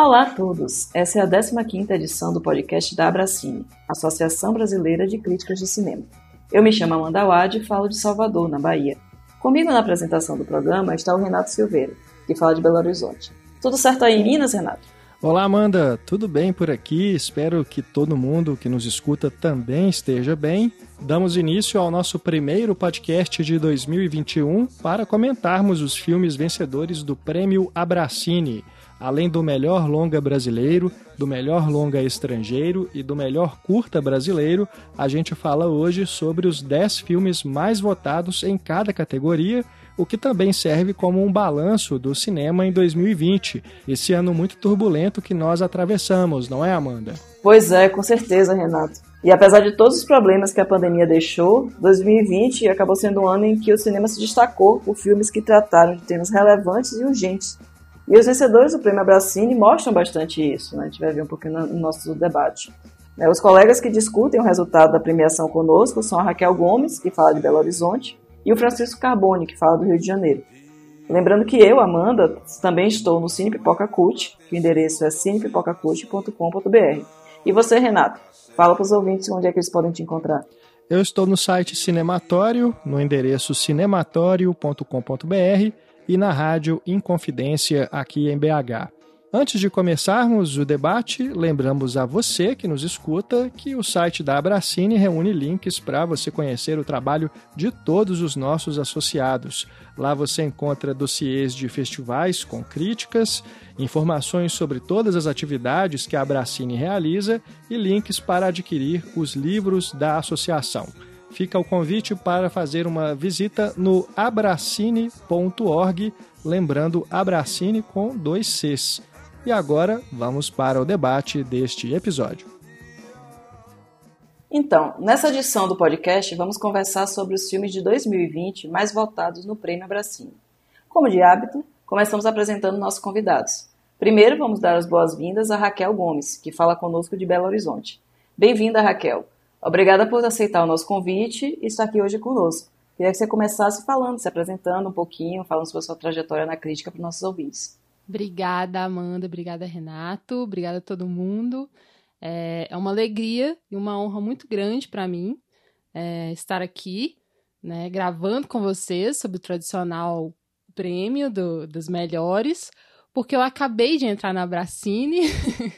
Olá a todos! Essa é a 15ª edição do podcast da Abracine, Associação Brasileira de Críticas de Cinema. Eu me chamo Amanda Wad e falo de Salvador, na Bahia. Comigo na apresentação do programa está o Renato Silveira, que fala de Belo Horizonte. Tudo certo aí em Minas, Renato? Olá, Amanda. Tudo bem por aqui? Espero que todo mundo que nos escuta também esteja bem. Damos início ao nosso primeiro podcast de 2021 para comentarmos os filmes vencedores do Prêmio Abracine além do melhor longa brasileiro, do melhor longa estrangeiro e do melhor curta brasileiro, a gente fala hoje sobre os 10 filmes mais votados em cada categoria, o que também serve como um balanço do cinema em 2020, esse ano muito turbulento que nós atravessamos, não é, Amanda? Pois é, com certeza, Renato. E apesar de todos os problemas que a pandemia deixou, 2020 acabou sendo um ano em que o cinema se destacou por filmes que trataram de temas relevantes e urgentes e os vencedores do Prêmio Abracine mostram bastante isso, né? a gente vai ver um pouquinho no nosso debate. É, os colegas que discutem o resultado da premiação conosco são a Raquel Gomes, que fala de Belo Horizonte, e o Francisco Carbone, que fala do Rio de Janeiro. Lembrando que eu, Amanda, também estou no Cine Pipoca Cult, que o endereço é cinepipocacult.com.br. E você, Renato, fala para os ouvintes onde é que eles podem te encontrar. Eu estou no site Cinematório, no endereço cinematório.com.br e na rádio Inconfidência aqui em BH. Antes de começarmos o debate, lembramos a você que nos escuta que o site da Abracine reúne links para você conhecer o trabalho de todos os nossos associados. Lá você encontra dossiês de festivais com críticas, informações sobre todas as atividades que a Abracine realiza e links para adquirir os livros da associação fica o convite para fazer uma visita no abracine.org, lembrando Abracine com dois Cs. E agora vamos para o debate deste episódio. Então, nessa edição do podcast, vamos conversar sobre os filmes de 2020 mais votados no Prêmio Abracine. Como de hábito, começamos apresentando nossos convidados. Primeiro, vamos dar as boas-vindas a Raquel Gomes, que fala conosco de Belo Horizonte. Bem-vinda, Raquel. Obrigada por aceitar o nosso convite e estar aqui hoje conosco. Queria que você começasse falando, se apresentando um pouquinho, falando sobre a sua trajetória na crítica para os nossos ouvintes. Obrigada, Amanda. Obrigada, Renato. Obrigada a todo mundo. É, é uma alegria e uma honra muito grande para mim é, estar aqui, né, gravando com vocês sobre o tradicional prêmio do, dos melhores, porque eu acabei de entrar na Bracine,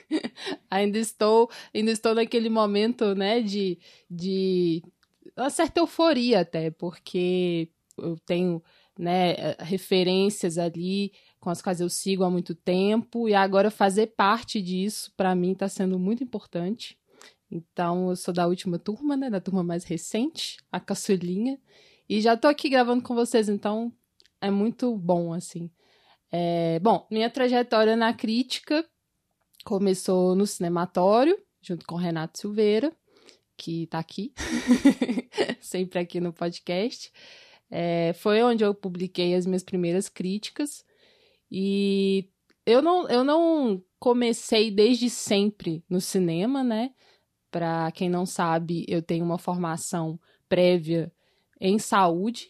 ainda estou, ainda estou naquele momento, né, de, de uma certa euforia até, porque eu tenho, né, referências ali com as quais eu sigo há muito tempo. E agora fazer parte disso para mim está sendo muito importante. Então, eu sou da última turma, né, da turma mais recente, a caçulinha, e já estou aqui gravando com vocês, então é muito bom assim é, bom, minha trajetória na crítica começou no cinematório, junto com Renato Silveira, que está aqui, sempre aqui no podcast. É, foi onde eu publiquei as minhas primeiras críticas. E eu não, eu não comecei desde sempre no cinema, né? Para quem não sabe, eu tenho uma formação prévia em saúde.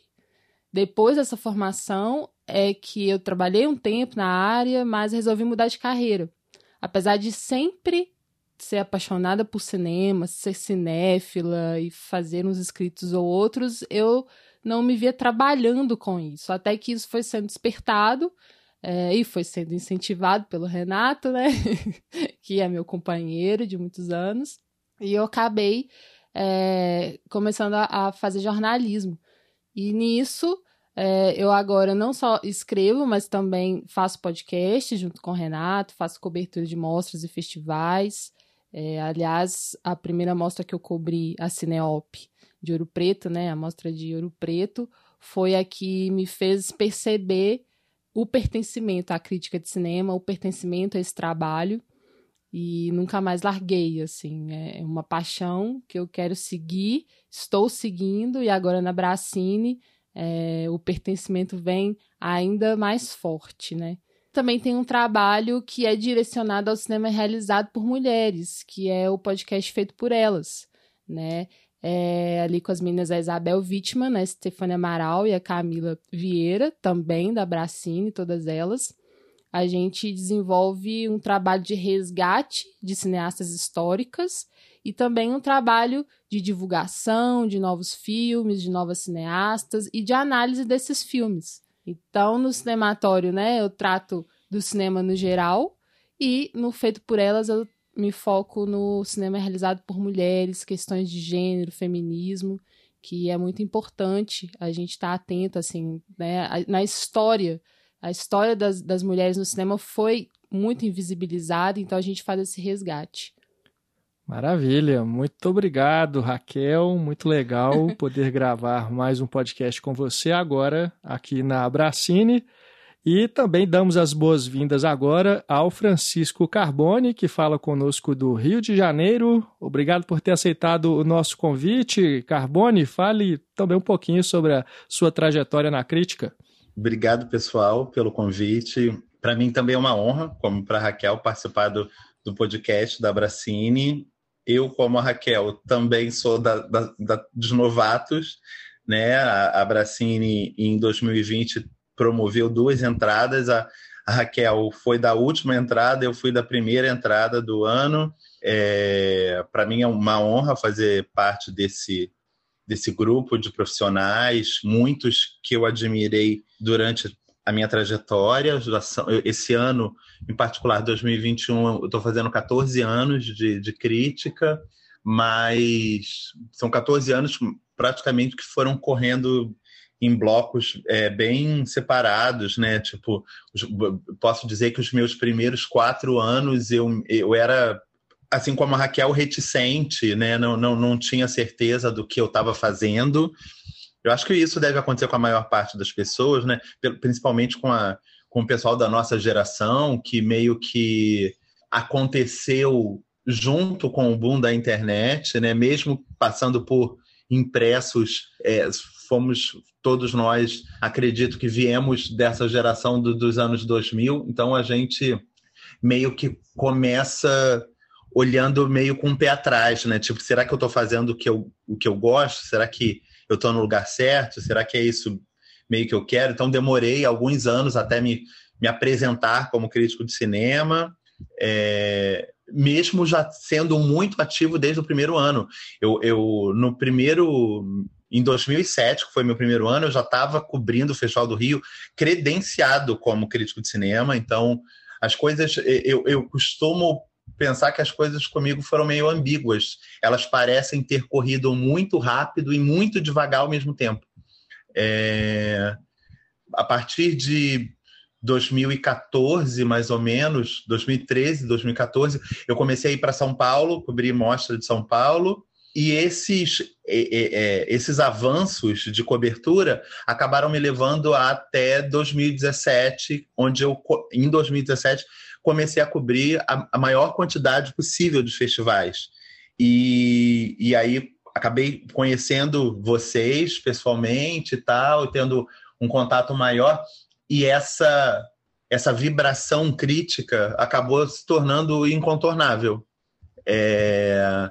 Depois dessa formação, é que eu trabalhei um tempo na área, mas resolvi mudar de carreira. Apesar de sempre ser apaixonada por cinema, ser cinéfila e fazer uns escritos ou outros, eu não me via trabalhando com isso. Até que isso foi sendo despertado é, e foi sendo incentivado pelo Renato, né? que é meu companheiro de muitos anos. E eu acabei é, começando a, a fazer jornalismo. E nisso é, eu agora não só escrevo, mas também faço podcast junto com o Renato, faço cobertura de mostras e festivais. É, aliás, a primeira mostra que eu cobri, a Cineop de Ouro Preto, né, a mostra de Ouro Preto, foi a que me fez perceber o pertencimento à crítica de cinema, o pertencimento a esse trabalho e nunca mais larguei, assim, é uma paixão que eu quero seguir, estou seguindo e agora na Bracine é, o pertencimento vem ainda mais forte, né? Também tem um trabalho que é direcionado ao cinema realizado por mulheres, que é o podcast feito por elas, né? É, ali com as meninas a Isabel Wittmann, a Stefania Amaral e a Camila Vieira, também da Bracine, todas elas. a gente desenvolve um trabalho de resgate de cineastas históricas e também um trabalho de divulgação de novos filmes, de novas cineastas e de análise desses filmes. Então, no cinematório, né, eu trato do cinema no geral e no Feito por Elas eu me foco no cinema realizado por mulheres, questões de gênero, feminismo, que é muito importante a gente estar tá atento, assim, né, na história. A história das, das mulheres no cinema foi muito invisibilizada, então a gente faz esse resgate. Maravilha, muito obrigado, Raquel. Muito legal poder gravar mais um podcast com você agora aqui na Abracine. E também damos as boas-vindas agora ao Francisco Carbone, que fala conosco do Rio de Janeiro. Obrigado por ter aceitado o nosso convite. Carbone, fale também um pouquinho sobre a sua trajetória na crítica. Obrigado, pessoal, pelo convite. Para mim também é uma honra, como para a Raquel, participar do, do podcast da Bracine eu, como a Raquel, também sou da, da, da dos novatos, né? A, a Bracini, em 2020, promoveu duas entradas. A, a Raquel foi da última entrada, eu fui da primeira entrada do ano. É, Para mim é uma honra fazer parte desse, desse grupo de profissionais, muitos que eu admirei durante a minha trajetória. Esse ano, em particular, 2021, eu estou fazendo 14 anos de, de crítica, mas são 14 anos praticamente que foram correndo em blocos é, bem separados, né? Tipo, posso dizer que os meus primeiros quatro anos eu, eu era, assim como a Raquel, reticente, né? Não, não, não tinha certeza do que eu estava fazendo. Eu acho que isso deve acontecer com a maior parte das pessoas, né? Principalmente com, a, com o pessoal da nossa geração, que meio que aconteceu junto com o boom da internet, né? Mesmo passando por impressos, é, fomos todos nós, acredito que viemos dessa geração do, dos anos 2000, então a gente meio que começa olhando meio com o pé atrás, né? Tipo, será que eu estou fazendo o que eu, o que eu gosto? Será que eu estou no lugar certo? Será que é isso meio que eu quero? Então, demorei alguns anos até me, me apresentar como crítico de cinema, é, mesmo já sendo muito ativo desde o primeiro ano. Eu, eu no primeiro. Em 2007, que foi meu primeiro ano, eu já estava cobrindo o Festival do Rio, credenciado como crítico de cinema. Então, as coisas. Eu, eu costumo pensar que as coisas comigo foram meio ambíguas. Elas parecem ter corrido muito rápido e muito devagar ao mesmo tempo. É... A partir de 2014, mais ou menos, 2013, 2014, eu comecei a ir para São Paulo, cobrir mostra de São Paulo, e esses, esses avanços de cobertura acabaram me levando até 2017, onde eu, em 2017, comecei a cobrir a, a maior quantidade possível de festivais. E, e aí acabei conhecendo vocês pessoalmente e tal, tendo um contato maior. E essa, essa vibração crítica acabou se tornando incontornável. É...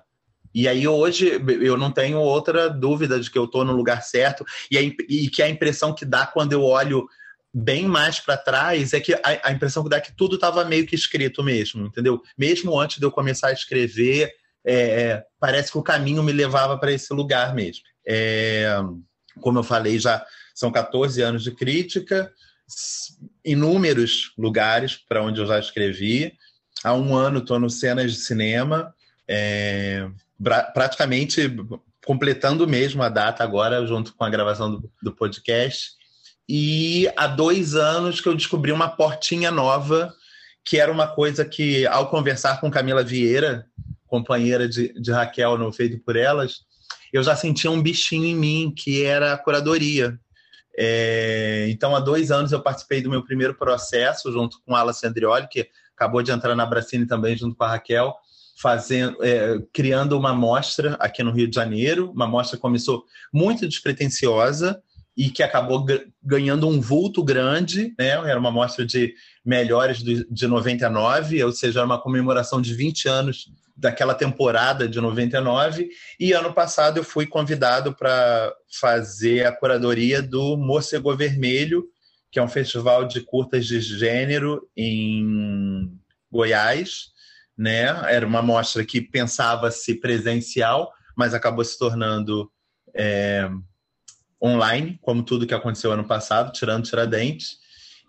E aí hoje eu não tenho outra dúvida de que eu estou no lugar certo e, a, e que a impressão que dá quando eu olho bem mais para trás é que a, a, impressão que dá é que tudo estava meio que escrito mesmo, entendeu? Mesmo antes de eu começar a escrever, é, é parece que o caminho me levava para esse lugar mesmo. É, como eu falei, já são 14 anos de crítica, inúmeros lugares para onde eu já escrevi. Há um ano estou no Cenas de Cinema, é, praticamente completando mesmo a data agora, junto com a gravação do, do podcast. E há dois anos que eu descobri uma portinha nova, que era uma coisa que, ao conversar com Camila Vieira, companheira de, de Raquel no Feito por Elas, eu já sentia um bichinho em mim, que era a curadoria. É, então, há dois anos eu participei do meu primeiro processo, junto com a Ala que acabou de entrar na Bracine também, junto com a Raquel, fazendo, é, criando uma mostra aqui no Rio de Janeiro. Uma mostra que começou muito despretensiosa, e que acabou ganhando um vulto grande, né? Era uma mostra de melhores de 99, ou seja, uma comemoração de 20 anos daquela temporada de 99. E ano passado eu fui convidado para fazer a curadoria do Morcego Vermelho, que é um festival de curtas de gênero em Goiás, né? Era uma mostra que pensava-se presencial, mas acabou se tornando é, online, como tudo que aconteceu ano passado, tirando Tiradentes.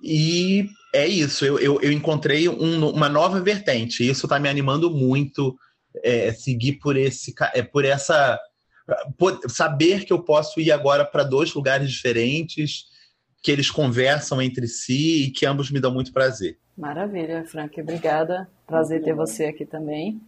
E é isso, eu, eu, eu encontrei um, uma nova vertente, e isso está me animando muito é, seguir por esse é, por essa por, saber que eu posso ir agora para dois lugares diferentes, que eles conversam entre si e que ambos me dão muito prazer. Maravilha, Frank, obrigada. Prazer ter você aqui também.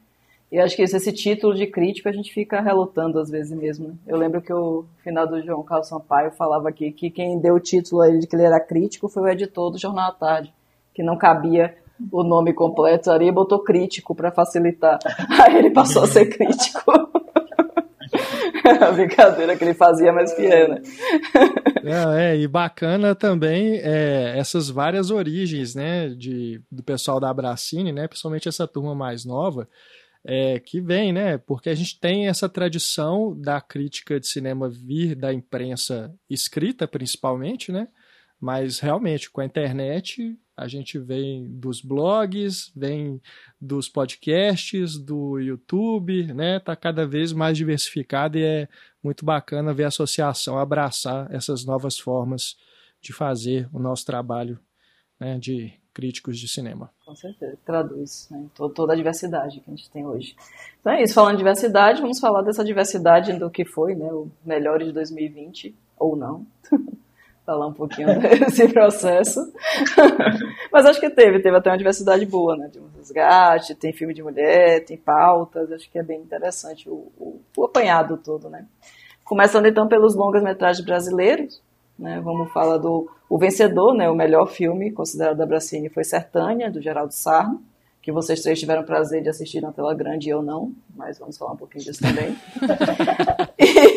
E acho que esse título de crítico a gente fica relutando às vezes mesmo. Eu lembro que o final do João Carlos Sampaio falava aqui que quem deu o título a ele de que ele era crítico foi o editor do Jornal à Tarde, que não cabia o nome completo ali e botou crítico para facilitar. Aí ele passou a ser crítico. a brincadeira que ele fazia mais fiel, né? É, é, e bacana também é, essas várias origens, né, de, do pessoal da Abracine, né, principalmente essa turma mais nova, é, que vem, né, porque a gente tem essa tradição da crítica de cinema vir da imprensa escrita, principalmente, né, mas realmente com a internet a gente vem dos blogs, vem dos podcasts, do YouTube, né? Tá cada vez mais diversificado e é muito bacana ver a associação abraçar essas novas formas de fazer o nosso trabalho né, de críticos de cinema. Com certeza, traduz né, toda a diversidade que a gente tem hoje. Então é isso, falando de diversidade, vamos falar dessa diversidade do que foi né, o melhor de 2020, ou não. falar um pouquinho desse processo. Mas acho que teve, teve até uma diversidade boa, né? De um resgate, tem filme de mulher, tem pautas, acho que é bem interessante o, o, o apanhado todo, né? Começando então pelos longas-metragens brasileiros, né? Vamos falar do o vencedor, né? O melhor filme considerado da Bracini foi Sertânia, do Geraldo Sarno que vocês três tiveram prazer de assistir na tela grande eu não, mas vamos falar um pouquinho disso também.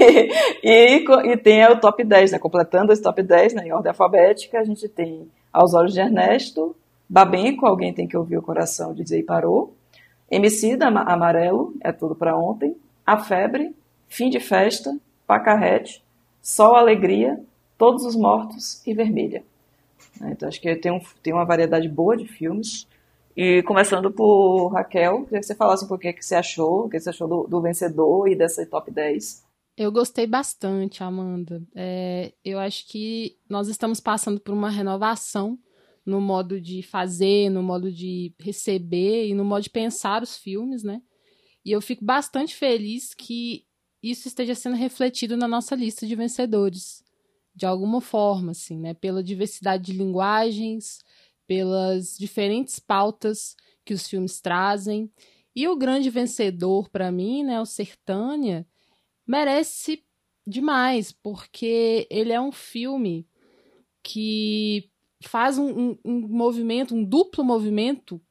e, e, tem o top 10, né? Completando esse top 10 né, em ordem alfabética, a gente tem Aos Olhos de Ernesto, Babenco, Alguém Tem Que Ouvir o Coração Dizer e Parou, da Amarelo, É Tudo Pra Ontem, A Febre, Fim de Festa, Pacarrete, Sol Alegria, Todos os Mortos e Vermelha. Então acho que tem, um, tem uma variedade boa de filmes. E começando por Raquel, queria que você falasse um pouquinho o que você achou, o que você achou do, do vencedor e dessa top 10. Eu gostei bastante, Amanda. É, eu acho que nós estamos passando por uma renovação no modo de fazer, no modo de receber e no modo de pensar os filmes, né? E eu fico bastante feliz que isso esteja sendo refletido na nossa lista de vencedores, de alguma forma, assim, né? Pela diversidade de linguagens, pelas diferentes pautas que os filmes trazem. E o grande vencedor, para mim, né, o Sertânia, merece demais, porque ele é um filme que faz um, um, um, movimento, um duplo movimento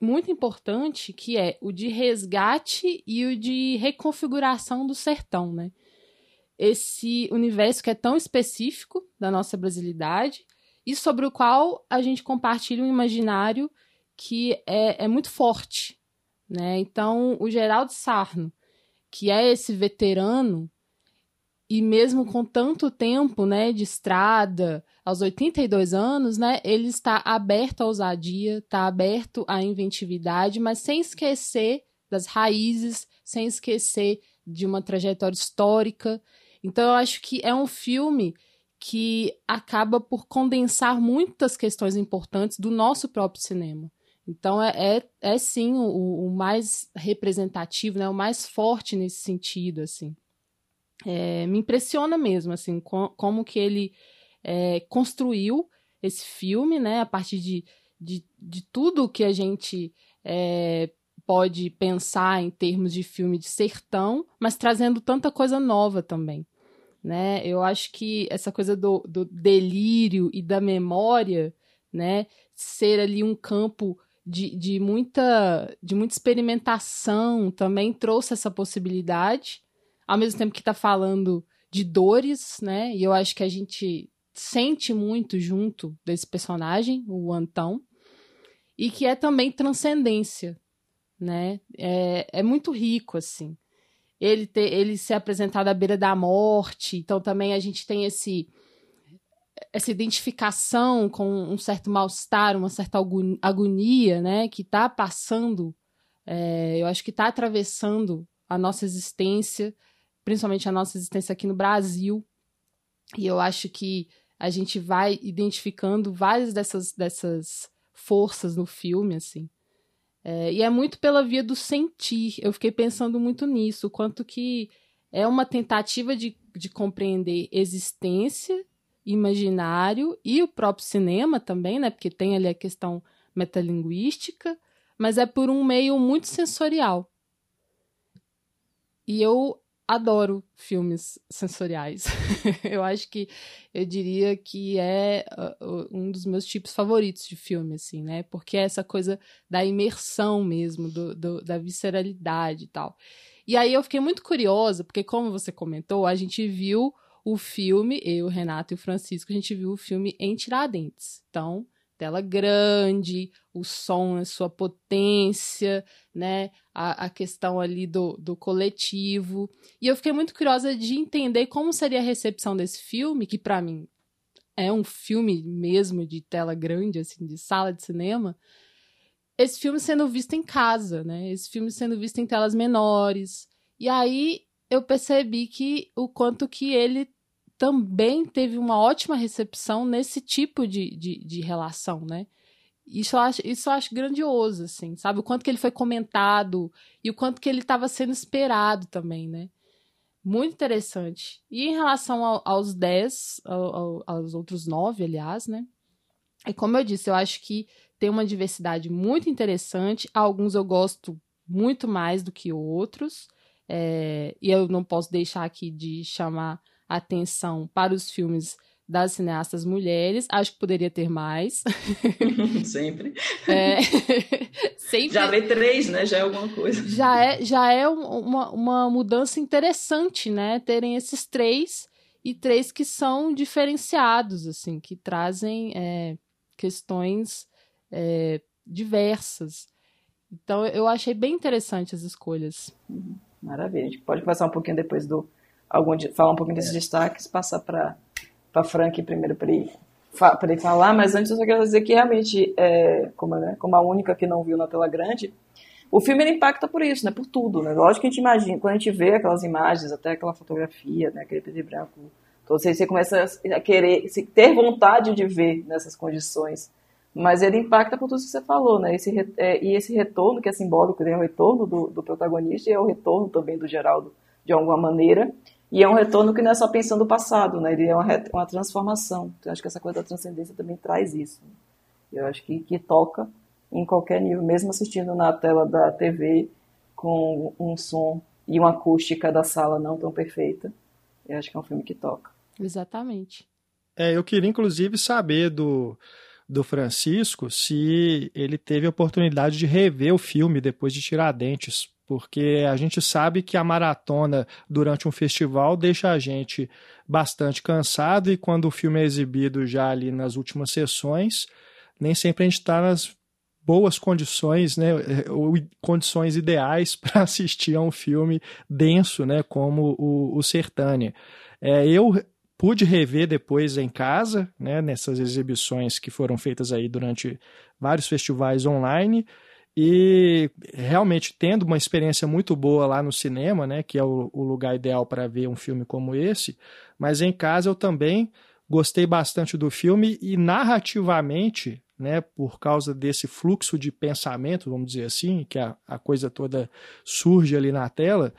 muito importante, que é o de resgate e o de reconfiguração do sertão, né? Esse universo que é tão específico da nossa brasilidade, e sobre o qual a gente compartilha um imaginário que é, é muito forte. Né? Então, o Geraldo Sarno, que é esse veterano, e mesmo com tanto tempo né, de estrada, aos 82 anos, né, ele está aberto à ousadia, está aberto à inventividade, mas sem esquecer das raízes, sem esquecer de uma trajetória histórica. Então, eu acho que é um filme que acaba por condensar muitas questões importantes do nosso próprio cinema. Então é, é, é sim o, o, mais representativo, né, o mais forte nesse sentido, assim. É, me impressiona mesmo, assim, com, como que ele é, construiu esse filme, né, a partir de, de, de tudo que a gente é, pode pensar em termos de filme de sertão, mas trazendo tanta coisa nova também né? Eu acho que essa coisa do, do delírio e da memória, né? Ser ali um campo de, de, muita, de muita experimentação também trouxe essa possibilidade, ao mesmo tempo que está falando de dores, né? E eu acho que a gente sente muito junto desse personagem, o Antão, e que é também transcendência, né? É, é muito rico, assim ele, ter, ele ser apresentado à beira da morte. Então também a gente tem esse essa identificação com um certo mal-estar, uma certa agonia, né, que está passando, é, eu acho que está atravessando a nossa existência, principalmente a nossa existência aqui no Brasil. E eu acho que a gente vai identificando várias dessas, dessas forças no filme, assim. É, e é muito pela via do sentir. Eu fiquei pensando muito nisso, quanto que é uma tentativa de, de compreender existência, imaginário e o próprio cinema também, né? Porque tem ali a questão metalinguística, mas é por um meio muito sensorial. E eu adoro filmes sensoriais. eu acho que eu diria que é uh, um dos meus tipos favoritos de filme, assim, né? Porque é essa coisa da imersão mesmo, do, do, da visceralidade e tal. E aí eu fiquei muito curiosa, porque como você comentou, a gente viu o filme, eu, Renato e o Francisco, a gente viu o filme em Tiradentes. Então, tela grande, o som a sua potência, né? A, a questão ali do, do coletivo. E eu fiquei muito curiosa de entender como seria a recepção desse filme, que para mim é um filme mesmo de tela grande, assim, de sala de cinema. Esse filme sendo visto em casa, né? Esse filme sendo visto em telas menores. E aí eu percebi que o quanto que ele também teve uma ótima recepção nesse tipo de, de, de relação, né? Isso eu, acho, isso eu acho grandioso, assim, sabe? O quanto que ele foi comentado e o quanto que ele estava sendo esperado também, né? Muito interessante. E em relação ao, aos dez, ao, aos outros nove, aliás, né? É como eu disse, eu acho que tem uma diversidade muito interessante. Alguns eu gosto muito mais do que outros. É, e eu não posso deixar aqui de chamar atenção para os filmes das cineastas mulheres. Acho que poderia ter mais. Sempre. É, sempre. Já vê três, né? Já é alguma coisa. Já é, já é uma, uma mudança interessante, né? Terem esses três e três que são diferenciados, assim, que trazem é, questões é, diversas. Então, eu achei bem interessante as escolhas. Maravilha. A gente pode conversar um pouquinho depois do, algum, falar um pouquinho desses destaques, passar para para Frank primeiro para ele, ele falar, mas antes eu só quero dizer que realmente, é, como, né, como a única que não viu na tela grande, o filme ele impacta por isso, né, por tudo, né, lógico que a gente imagina, quando a gente vê aquelas imagens, até aquela fotografia, né, aquele preto e branco, então você, você começa a querer, ter vontade de ver nessas condições, mas ele impacta por tudo que você falou, né, esse, é, e esse retorno que é simbólico, né, é o retorno do, do protagonista e é o retorno também do Geraldo, de alguma maneira, e é um retorno que não é só pensando o passado, né? Ele é uma, uma transformação. Então, acho que essa coisa da transcendência também traz isso. Eu acho que, que toca em qualquer nível, mesmo assistindo na tela da TV com um som e uma acústica da sala não tão perfeita. Eu acho que é um filme que toca. Exatamente. É, eu queria inclusive saber do, do Francisco se ele teve a oportunidade de rever o filme depois de Tiradentes, porque a gente sabe que a maratona durante um festival deixa a gente bastante cansado e quando o filme é exibido já ali nas últimas sessões, nem sempre a gente está nas boas condições, né, ou condições ideais para assistir a um filme denso, né, como o, o Sertânia. É, eu pude rever depois em casa, né, nessas exibições que foram feitas aí durante vários festivais online, e realmente tendo uma experiência muito boa lá no cinema, né, que é o, o lugar ideal para ver um filme como esse, mas em casa eu também gostei bastante do filme e narrativamente né, por causa desse fluxo de pensamento, vamos dizer assim, que a, a coisa toda surge ali na tela,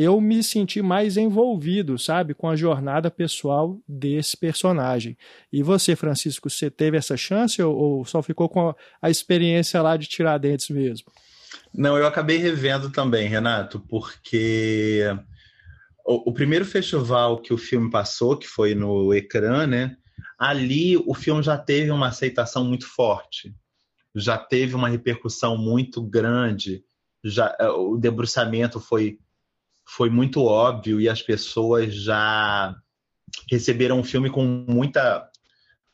eu me senti mais envolvido, sabe, com a jornada pessoal desse personagem. E você, Francisco, você teve essa chance ou, ou só ficou com a, a experiência lá de Tiradentes mesmo? Não, eu acabei revendo também, Renato, porque o, o primeiro festival que o filme passou, que foi no Ecrã, né? ali o filme já teve uma aceitação muito forte, já teve uma repercussão muito grande, já é, o debruçamento foi foi muito óbvio e as pessoas já receberam o filme com muita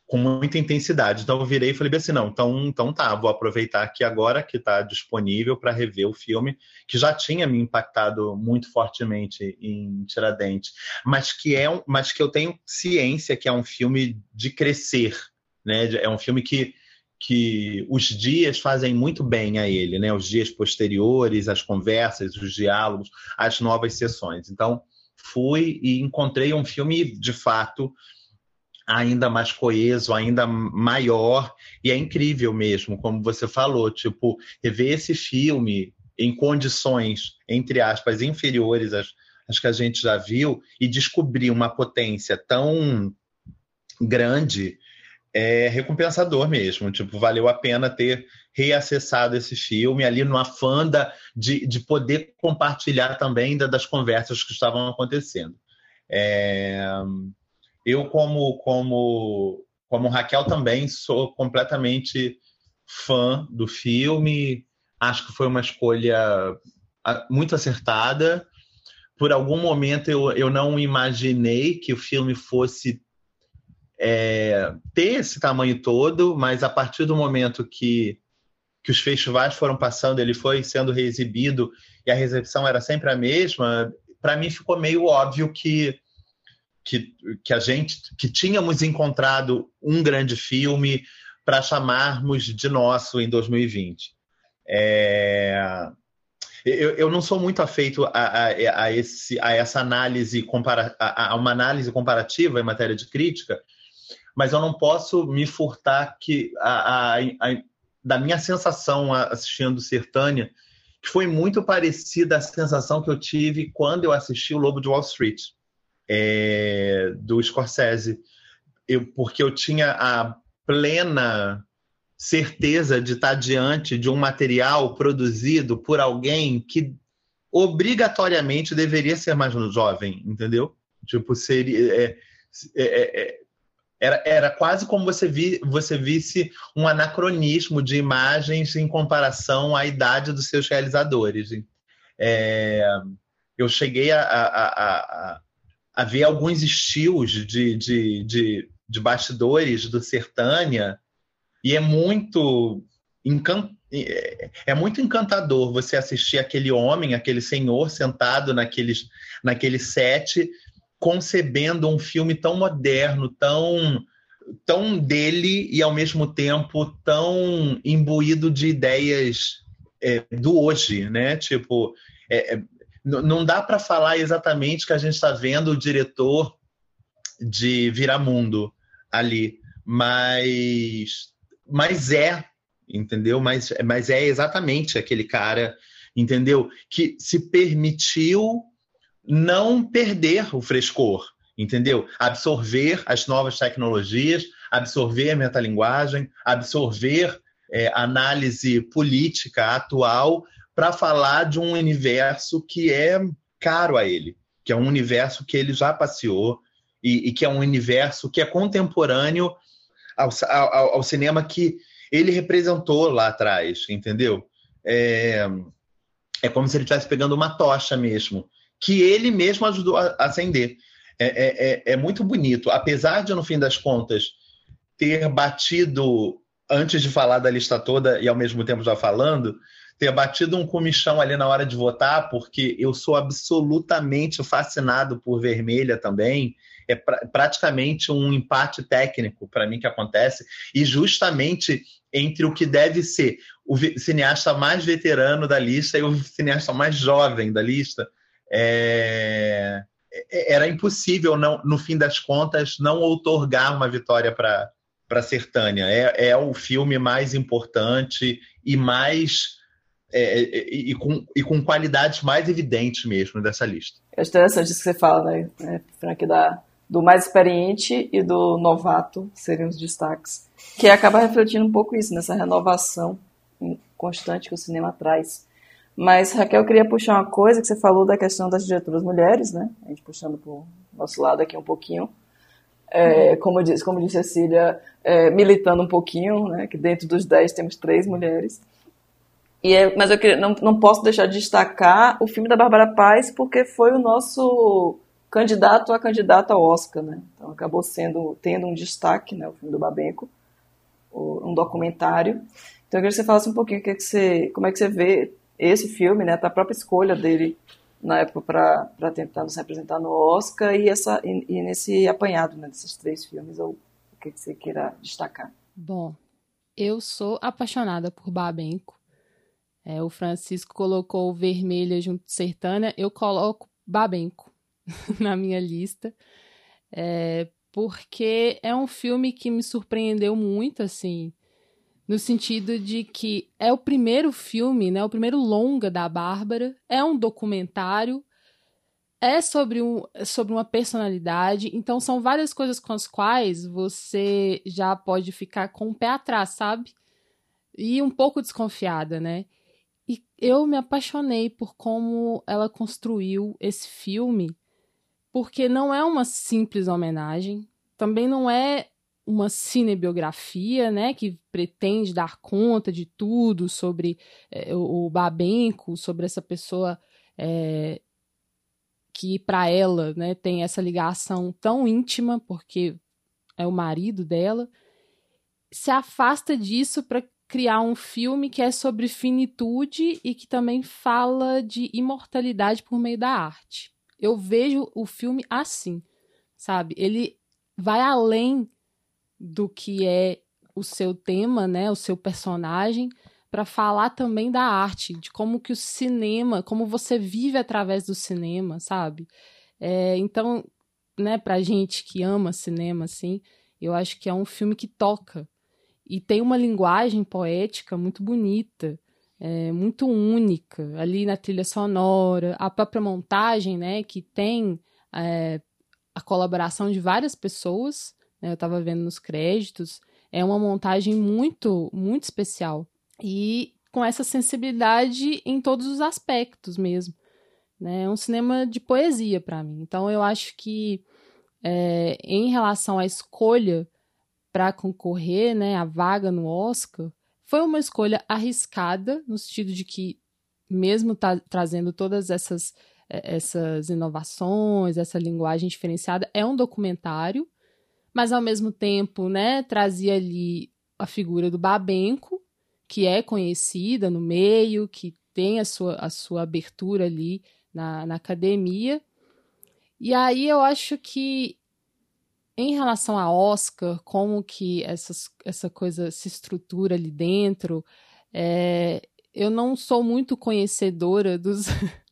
com muita intensidade. Então eu virei e falei assim, não, então, então tá, vou aproveitar aqui agora que está disponível para rever o filme, que já tinha me impactado muito fortemente em Tiradentes, mas que é um, mas que eu tenho ciência que é um filme de crescer, né? É um filme que que os dias fazem muito bem a ele, né? Os dias posteriores, as conversas, os diálogos, as novas sessões. Então, fui e encontrei um filme de fato ainda mais coeso, ainda maior, e é incrível mesmo, como você falou, tipo, rever esse filme em condições, entre aspas, inferiores às, às que a gente já viu, e descobrir uma potência tão grande é recompensador mesmo. Tipo, valeu a pena ter reacessado esse filme ali no afã de, de poder compartilhar também das conversas que estavam acontecendo. É, eu, como, como, como Raquel, também sou completamente fã do filme. Acho que foi uma escolha muito acertada. Por algum momento eu, eu não imaginei que o filme fosse é, ter esse tamanho todo, mas a partir do momento que, que os festivais foram passando, ele foi sendo reexibido e a recepção era sempre a mesma, para mim ficou meio óbvio que que, que a gente que tínhamos encontrado um grande filme para chamarmos de nosso em 2020. É, eu, eu, não sou muito afeito a, a, a, esse, a essa análise compara, a, a, uma análise comparativa em matéria de crítica, mas eu não posso me furtar que a, da minha sensação assistindo Sertânia, que foi muito parecida à sensação que eu tive quando eu assisti o Lobo de Wall Street é, do Scorsese, eu, porque eu tinha a plena certeza de estar diante de um material produzido por alguém que obrigatoriamente deveria ser mais jovem, entendeu? Tipo, seria. É, é, é, era, era quase como você, vi, você visse um anacronismo de imagens em comparação à idade dos seus realizadores. É, eu cheguei a, a, a, havia alguns estilos de, de, de, de bastidores do Sertânia e é muito é muito encantador você assistir aquele homem, aquele senhor sentado naqueles, naquele set, concebendo um filme tão moderno, tão, tão dele e ao mesmo tempo tão imbuído de ideias é, do hoje, né? Tipo, é, é não dá para falar exatamente que a gente está vendo o diretor de Viramundo ali, mas, mas é, entendeu? Mas, mas é exatamente aquele cara, entendeu? Que se permitiu não perder o frescor, entendeu? Absorver as novas tecnologias, absorver a metalinguagem, absorver é, análise política atual para falar de um universo que é caro a ele, que é um universo que ele já passeou e, e que é um universo que é contemporâneo ao, ao, ao, cinema que ele representou lá atrás, entendeu? É, é como se ele estivesse pegando uma tocha mesmo, que ele mesmo ajudou a acender. É, é, é, é muito bonito, apesar de, no fim das contas, ter batido, antes de falar da lista toda e ao mesmo tempo já falando, ter batido um comichão ali na hora de votar, porque eu sou absolutamente fascinado por vermelha também. É pra, praticamente um empate técnico para mim que acontece, e justamente entre o que deve ser o cineasta mais veterano da lista e o cineasta mais jovem da lista. É... é era impossível, não, no fim das contas, não outorgar uma vitória para para Sertânia. É, é o filme mais importante e mais é, é, e, com, e com qualidades mais evidentes mesmo dessa lista. É interessante isso que você fala, né, é, Frank, da, do mais experiente e do novato seriam os destaques. Que acaba refletindo um pouco isso, nessa renovação constante que o cinema traz. Mas, Raquel, eu queria puxar uma coisa que você falou da questão das diretoras mulheres, né? A gente puxando para o nosso lado aqui um pouquinho. É, como, diz, como disse Cecília, é, militando um pouquinho, né? Que dentro dos 10 temos três mulheres. É, mas eu queria, não, não posso deixar de destacar o filme da Bárbara Paz, porque foi o nosso candidato a candidato ao Oscar, né? Então acabou sendo tendo um destaque, né, o filme do Babenco, um documentário. Então eu queria que você falasse um pouquinho que é que você, como é que você vê esse filme, né, a própria escolha dele na época para tentar nos representar no Oscar e essa e, e nesse apanhado né, desses três filmes ou o que, você queira destacar. Bom, eu sou apaixonada por Babenco. É, o Francisco colocou Vermelha junto de Sertânia, eu coloco Babenco na minha lista, é, porque é um filme que me surpreendeu muito, assim, no sentido de que é o primeiro filme, né, o primeiro longa da Bárbara, é um documentário, é sobre, um, sobre uma personalidade, então são várias coisas com as quais você já pode ficar com o pé atrás, sabe? E um pouco desconfiada, né? E eu me apaixonei por como ela construiu esse filme, porque não é uma simples homenagem, também não é uma cinebiografia, né, que pretende dar conta de tudo sobre é, o, Babenco, sobre essa pessoa é, que para ela né, tem essa ligação tão íntima, porque é o marido dela, se afasta disso para criar um filme que é sobre finitude e que também fala de imortalidade por meio da arte. Eu vejo o filme assim, sabe? Ele vai além do que é o seu tema, né, o seu personagem, para falar também da arte, de como que o cinema, como você vive através do cinema, sabe? É, então, né, pra gente que ama cinema, assim, eu acho que é um filme que toca. E tem uma linguagem poética muito bonita, é, muito única, ali na trilha sonora, a própria montagem, né, que tem é, a colaboração de várias pessoas, né, eu estava vendo nos créditos, é uma montagem muito, muito especial e com essa sensibilidade em todos os aspectos mesmo. Né? É um cinema de poesia para mim. Então eu acho que é, em relação à escolha para concorrer, né, a vaga no Oscar, foi uma escolha arriscada no sentido de que mesmo tá trazendo todas essas é, essas inovações, essa linguagem diferenciada, é um documentário, mas ao mesmo tempo, né, trazia ali a figura do Babenco, que é conhecida no meio, que tem a sua, a sua abertura ali na, na academia. E aí eu acho que em relação a Oscar, como que essas, essa coisa se estrutura ali dentro, é, eu não sou muito conhecedora dos,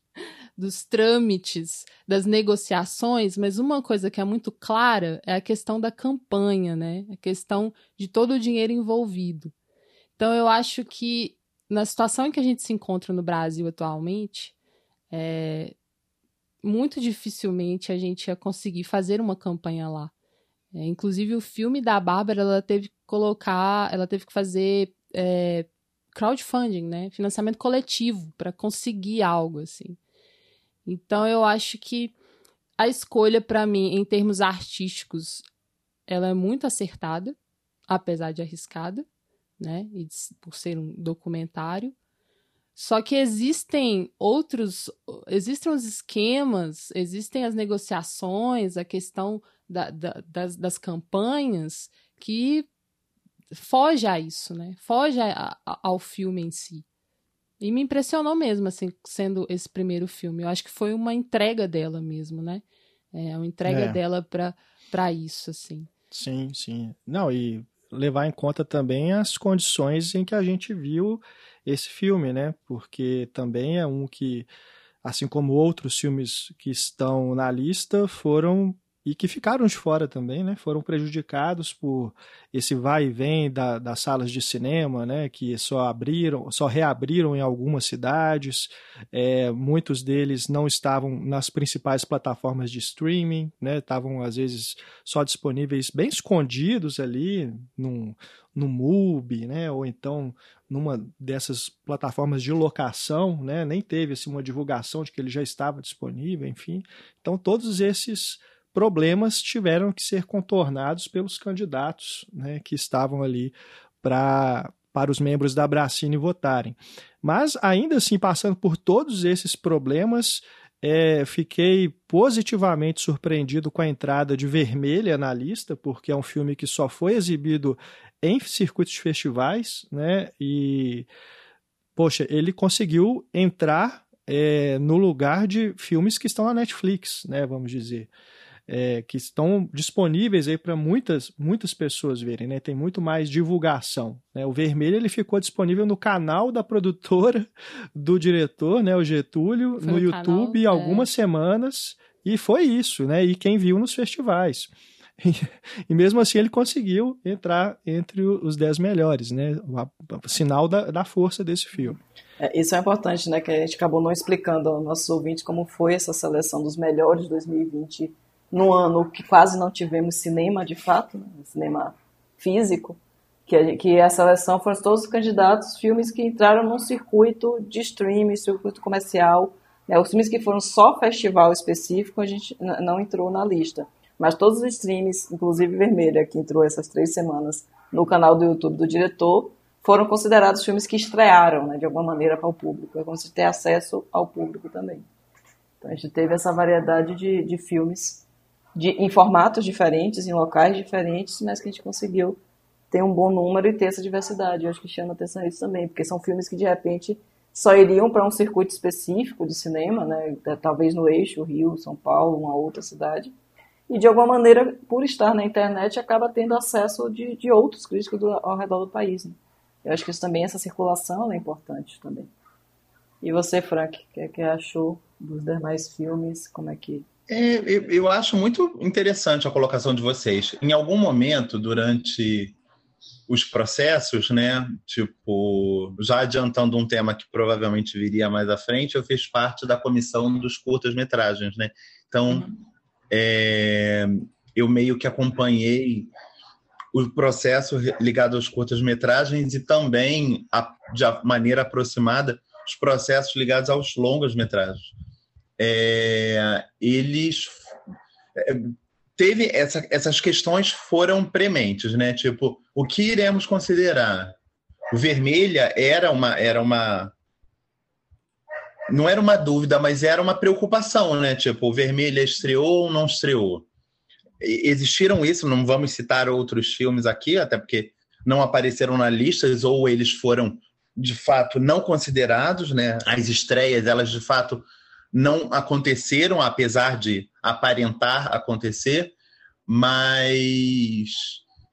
dos trâmites, das negociações, mas uma coisa que é muito clara é a questão da campanha, né? A questão de todo o dinheiro envolvido. Então, eu acho que na situação em que a gente se encontra no Brasil atualmente, é, muito dificilmente a gente ia conseguir fazer uma campanha lá. É, inclusive, o filme da Bárbara, ela teve que colocar, ela teve que fazer é, crowdfunding, né? Financiamento coletivo para conseguir algo assim. Então, eu acho que a escolha para mim, em termos artísticos, ela é muito acertada, apesar de arriscada né? E por ser um documentário. Só que existem outros, existem os esquemas, existem as negociações, a questão da, da, das, das campanhas que foge a isso, né? Foge a, a, ao filme em si. E me impressionou mesmo, assim, sendo esse primeiro filme. Eu acho que foi uma entrega dela mesmo, né? É uma entrega é. dela para isso, assim. Sim, sim. Não, e levar em conta também as condições em que a gente viu esse filme, né? Porque também é um que, assim como outros filmes que estão na lista, foram e que ficaram de fora também, né? Foram prejudicados por esse vai e vem da, das salas de cinema, né? Que só abriram, só reabriram em algumas cidades. É, muitos deles não estavam nas principais plataformas de streaming, né? Estavam às vezes só disponíveis bem escondidos ali no no MUBI, né? Ou então numa dessas plataformas de locação, né? Nem teve assim, uma divulgação de que ele já estava disponível, enfim. Então todos esses problemas tiveram que ser contornados pelos candidatos né, que estavam ali pra, para os membros da Bracine votarem. Mas, ainda assim, passando por todos esses problemas, é, fiquei positivamente surpreendido com a entrada de Vermelha na lista, porque é um filme que só foi exibido em circuitos de festivais, né? E, poxa, ele conseguiu entrar é, no lugar de filmes que estão na Netflix, né? Vamos dizer é, que estão disponíveis aí para muitas, muitas pessoas verem, né? Tem muito mais divulgação. Né? O Vermelho ele ficou disponível no canal da produtora do diretor, né? O Getúlio, foi no YouTube canal, algumas é. semanas e foi isso, né? E quem viu nos festivais. E, mesmo assim ele conseguiu entrar entre os dez melhores, né? O, o sinal da, da força desse filme. É, isso é importante, né? Que a gente acabou não explicando aos nossos ouvintes como foi essa seleção dos melhores de 2020 no ano que quase não tivemos cinema de fato, né, cinema físico, que a, que a seleção foram todos os candidatos, filmes que entraram num circuito de streaming, circuito comercial. Né, os filmes que foram só festival específico, a gente não entrou na lista. Mas todos os streams, inclusive Vermelha, que entrou essas três semanas no canal do YouTube do diretor, foram considerados filmes que estrearam, né, de alguma maneira, para o público. É como se ter acesso ao público também. Então a gente teve essa variedade de, de filmes de, em formatos diferentes, em locais diferentes, mas que a gente conseguiu ter um bom número e ter essa diversidade. Eu acho que chama atenção isso também, porque são filmes que de repente só iriam para um circuito específico de cinema, né? talvez no eixo, Rio, São Paulo, uma outra cidade, e de alguma maneira, por estar na internet, acaba tendo acesso de, de outros críticos do, ao redor do país. Né? Eu acho que isso também, essa circulação é importante também. E você, Frank, o que, é que achou dos demais filmes? Como é que é, eu, eu acho muito interessante a colocação de vocês. Em algum momento, durante os processos, né? Tipo, já adiantando um tema que provavelmente viria mais à frente, eu fiz parte da comissão dos curtas-metragens, né? Então, uhum. é, eu meio que acompanhei o processo ligado aos curtas-metragens e também, a, de maneira aproximada, os processos ligados aos longas-metragens é, eles é, teve essa, essas questões foram prementes, né? Tipo, o que iremos considerar? O vermelha era uma era uma não era uma dúvida, mas era uma preocupação, né? Tipo, o vermelha estreou ou não estreou? Existiram isso, não vamos citar outros filmes aqui, até porque não apareceram na lista ou eles foram de fato não considerados, né? As estreias, elas de fato não aconteceram, apesar de aparentar acontecer, mas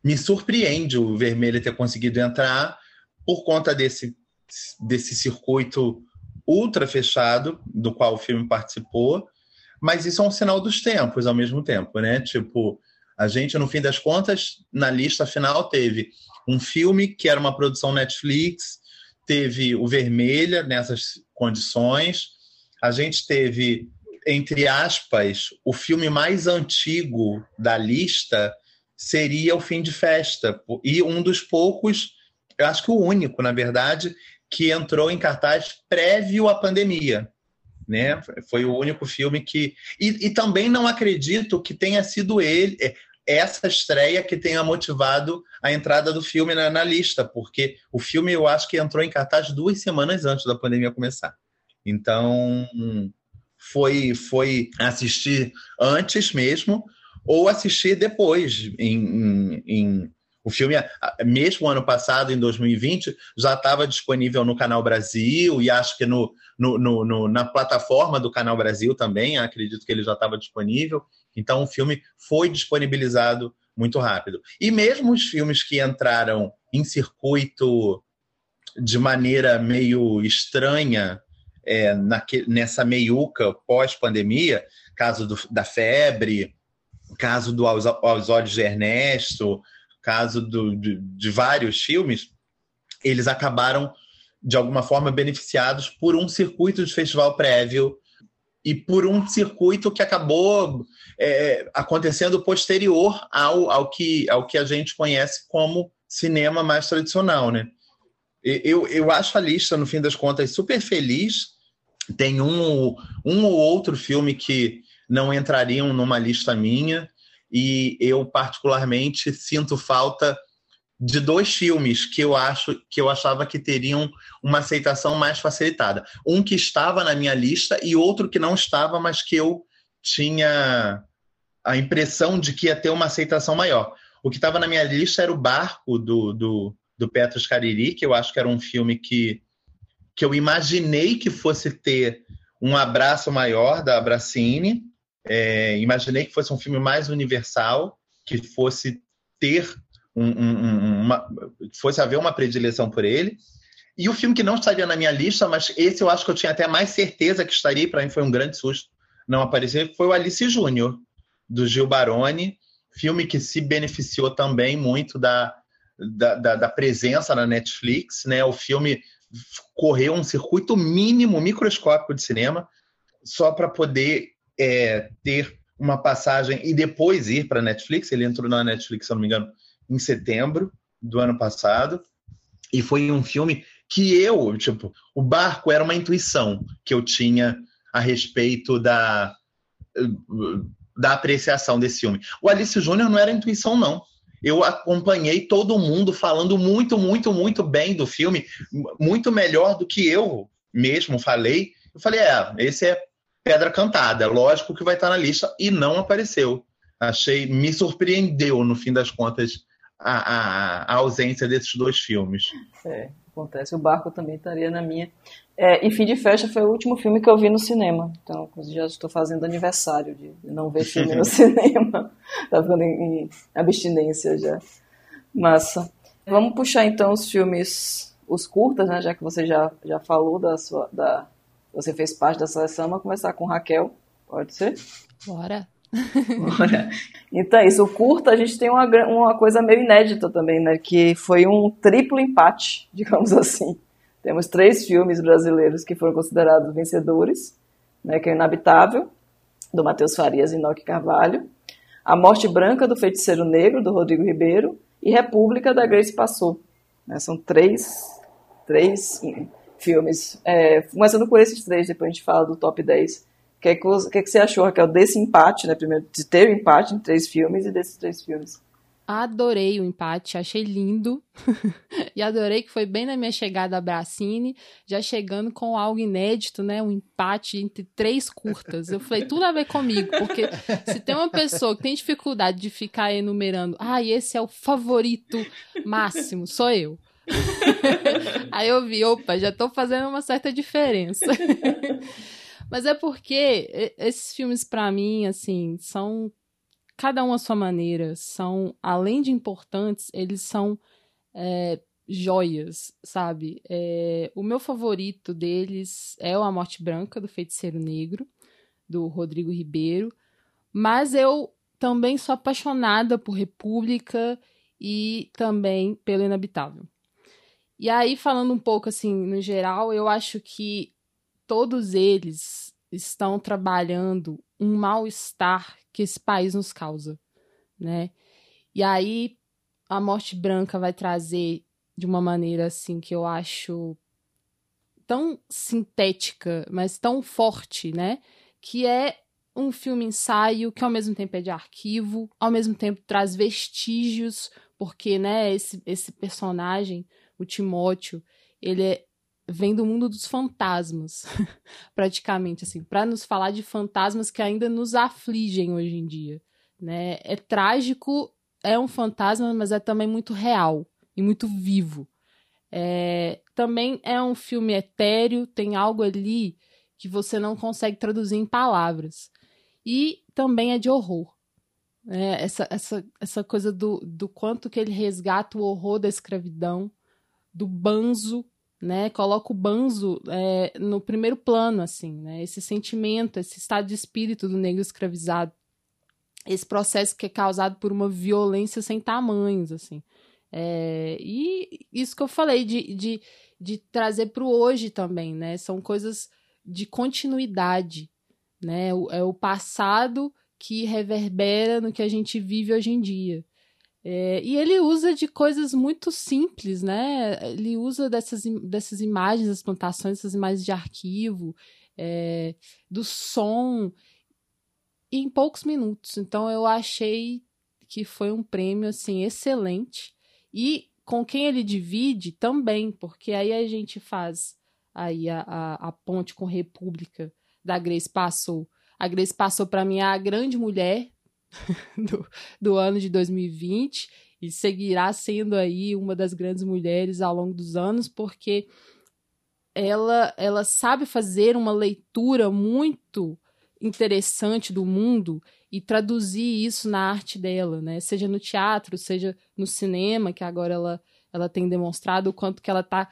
me surpreende o Vermelho ter conseguido entrar por conta desse, desse circuito ultra fechado do qual o filme participou, mas isso é um sinal dos tempos ao mesmo tempo, né? Tipo, a gente, no fim das contas, na lista final teve um filme que era uma produção Netflix, teve o Vermelha nessas condições, a gente teve, entre aspas, o filme mais antigo da lista seria O Fim de Festa. E um dos poucos, eu acho que o único, na verdade, que entrou em cartaz prévio à pandemia. Né? Foi o único filme que. E, e também não acredito que tenha sido ele, é, essa estreia que tenha motivado a entrada do filme na, na, lista, porque o filme eu acho que entrou em cartaz duas semanas antes da pandemia começar. Então, foi, foi assistir antes mesmo ou assistir depois. Em, em, em, o filme, mesmo ano passado, em 2020, já estava disponível no Canal Brasil e acho que no, no, no, no, na plataforma do Canal Brasil também, acredito que ele já estava disponível. Então, o filme foi disponibilizado muito rápido. E mesmo os filmes que entraram em circuito de maneira meio estranha é, nessa meiuca pós-pandemia, caso do, da febre, caso do Aos, Aos Olhos de Ernesto, caso do, de, de vários filmes, eles acabaram, de alguma forma, beneficiados por um circuito de festival prévio e por um circuito que acabou é, acontecendo posterior ao, ao, que, ao que a gente conhece como cinema mais tradicional, né? Eu, eu acho a lista, no fim das contas, super feliz. Tem um, um ou outro filme que não entrariam numa lista minha, e eu, particularmente, sinto falta de dois filmes que eu acho que eu achava que teriam uma aceitação mais facilitada. Um que estava na minha lista e outro que não estava, mas que eu tinha a impressão de que ia ter uma aceitação maior. O que estava na minha lista era o Barco do, do, do Petros Cariri, que eu acho que era um filme que, que eu imaginei que fosse ter um abraço maior da Abracine. É, imaginei que fosse um filme mais universal, que fosse ter um, um, uma, fosse haver uma predileção por ele. E o filme que não estaria na minha lista, mas esse eu acho que eu tinha até mais certeza que estaria, para mim foi um grande susto não aparecer, foi o Alice Júnior, do Gil Baroni, filme que se beneficiou também muito da, da, da, da presença na Netflix. Né? O filme correu um circuito mínimo, microscópico de cinema, só para poder é, ter uma passagem e depois ir para Netflix. Ele entrou na Netflix, se não me engano, em setembro do ano passado. E foi um filme que eu, tipo, o barco era uma intuição que eu tinha a respeito da, da apreciação desse filme. O Alice Júnior não era intuição, não. Eu acompanhei todo mundo falando muito, muito, muito bem do filme, muito melhor do que eu mesmo falei. Eu falei, é, esse é Pedra Cantada, lógico que vai estar na lista, e não apareceu. Achei, me surpreendeu, no fim das contas, a, a, a ausência desses dois filmes. É, acontece. O Barco também estaria na minha. É, e Fim de Festa foi o último filme que eu vi no cinema. Então, já estou fazendo aniversário de não ver filme no cinema. Tá ficando em, em abstinência já. Massa. Vamos puxar então os filmes, os curtas, né? Já que você já, já falou da sua. Da, você fez parte da seleção, vamos começar com Raquel. Pode ser? Bora. Então é isso, o curta a gente tem uma, uma coisa meio inédita também, né? Que foi um triplo empate, digamos assim. Temos três filmes brasileiros que foram considerados vencedores, né? Que é Inabitável, do Matheus Farias e Inoque Carvalho, A Morte Branca, do Feiticeiro Negro, do Rodrigo Ribeiro, e República, da Grace Passou. Né? São três, três filmes. É, começando por esses três, depois a gente fala do top 10 o que, é que, que, é que, você achou, Raquel, desse empate, né? Primeiro, de ter o um empate em três filmes e desses três filmes? Adorei o empate, achei lindo. e adorei que foi bem na minha chegada a Bracine, já chegando com algo inédito, né? Um empate entre três curtas. Eu falei, tudo a ver comigo, porque se tem uma pessoa que tem dificuldade de ficar enumerando, ah, esse é o favorito máximo, sou eu. Aí eu vi, opa, já tô fazendo uma certa diferença. Mas é porque esses filmes, para mim, assim, são cada um à sua maneira. São, além de importantes, eles são é, joias, sabe? É, o meu favorito deles é o A Morte Branca, do Feiticeiro Negro, do Rodrigo Ribeiro. Mas eu também sou apaixonada por República e também pelo Inabitável. E aí, falando um pouco assim, no geral, eu acho que todos eles estão trabalhando um mal-estar que esse país nos causa, né? E aí a morte branca vai trazer de uma maneira assim que eu acho tão sintética, mas tão forte, né? Que é um filme ensaio que ao mesmo tempo é de arquivo, ao mesmo tempo traz vestígios, porque, né, esse, esse personagem, o Timóteo, ele é, vem do mundo dos fantasmas, praticamente, assim, para nos falar de fantasmas que ainda nos afligem hoje em dia, né? É trágico, é um fantasma, mas é também muito real e muito vivo. É, também é um filme etéreo, tem algo ali que você não consegue traduzir em palavras. E também é de horror. É, essa, essa, essa coisa do, do quanto que ele resgata o horror da escravidão, do banzo né? Coloca o banzo é, no primeiro plano, assim, né? Esse sentimento, esse estado de espírito do negro escravizado, esse processo que é causado por uma violência sem tamanhos, assim. É, e isso que eu falei de, de, de trazer para o hoje também, né? São coisas de continuidade, né? O, é o passado que reverbera no que a gente vive hoje em dia. É, e ele usa de coisas muito simples, né? Ele usa dessas, dessas imagens das plantações, essas imagens de arquivo, é, do som, em poucos minutos. Então eu achei que foi um prêmio assim excelente. E com quem ele divide também, porque aí a gente faz aí a, a, a ponte com República da Grace Passou. A Grace Passou para mim é a grande mulher do, do ano de 2020 e seguirá sendo aí uma das grandes mulheres ao longo dos anos, porque ela, ela sabe fazer uma leitura muito interessante do mundo e traduzir isso na arte dela, né? Seja no teatro, seja no cinema, que agora ela, ela tem demonstrado o quanto que ela está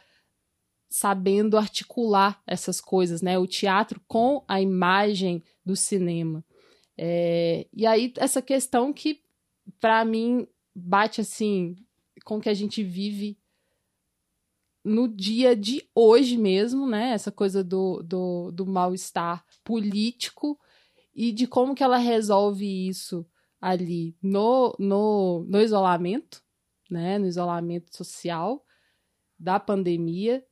sabendo articular essas coisas, né? O teatro com a imagem do cinema. É, e aí, essa questão que, para mim, bate assim com o que a gente vive no dia de hoje mesmo, né? Essa coisa do, do, do mal-estar político e de como que ela resolve isso ali no, no, no isolamento, né? No isolamento social da pandemia.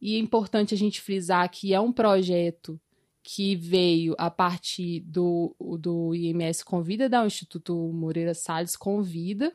E é importante a gente frisar que é um projeto que veio a partir do, do IMS Convida, da Instituto Moreira Salles Convida,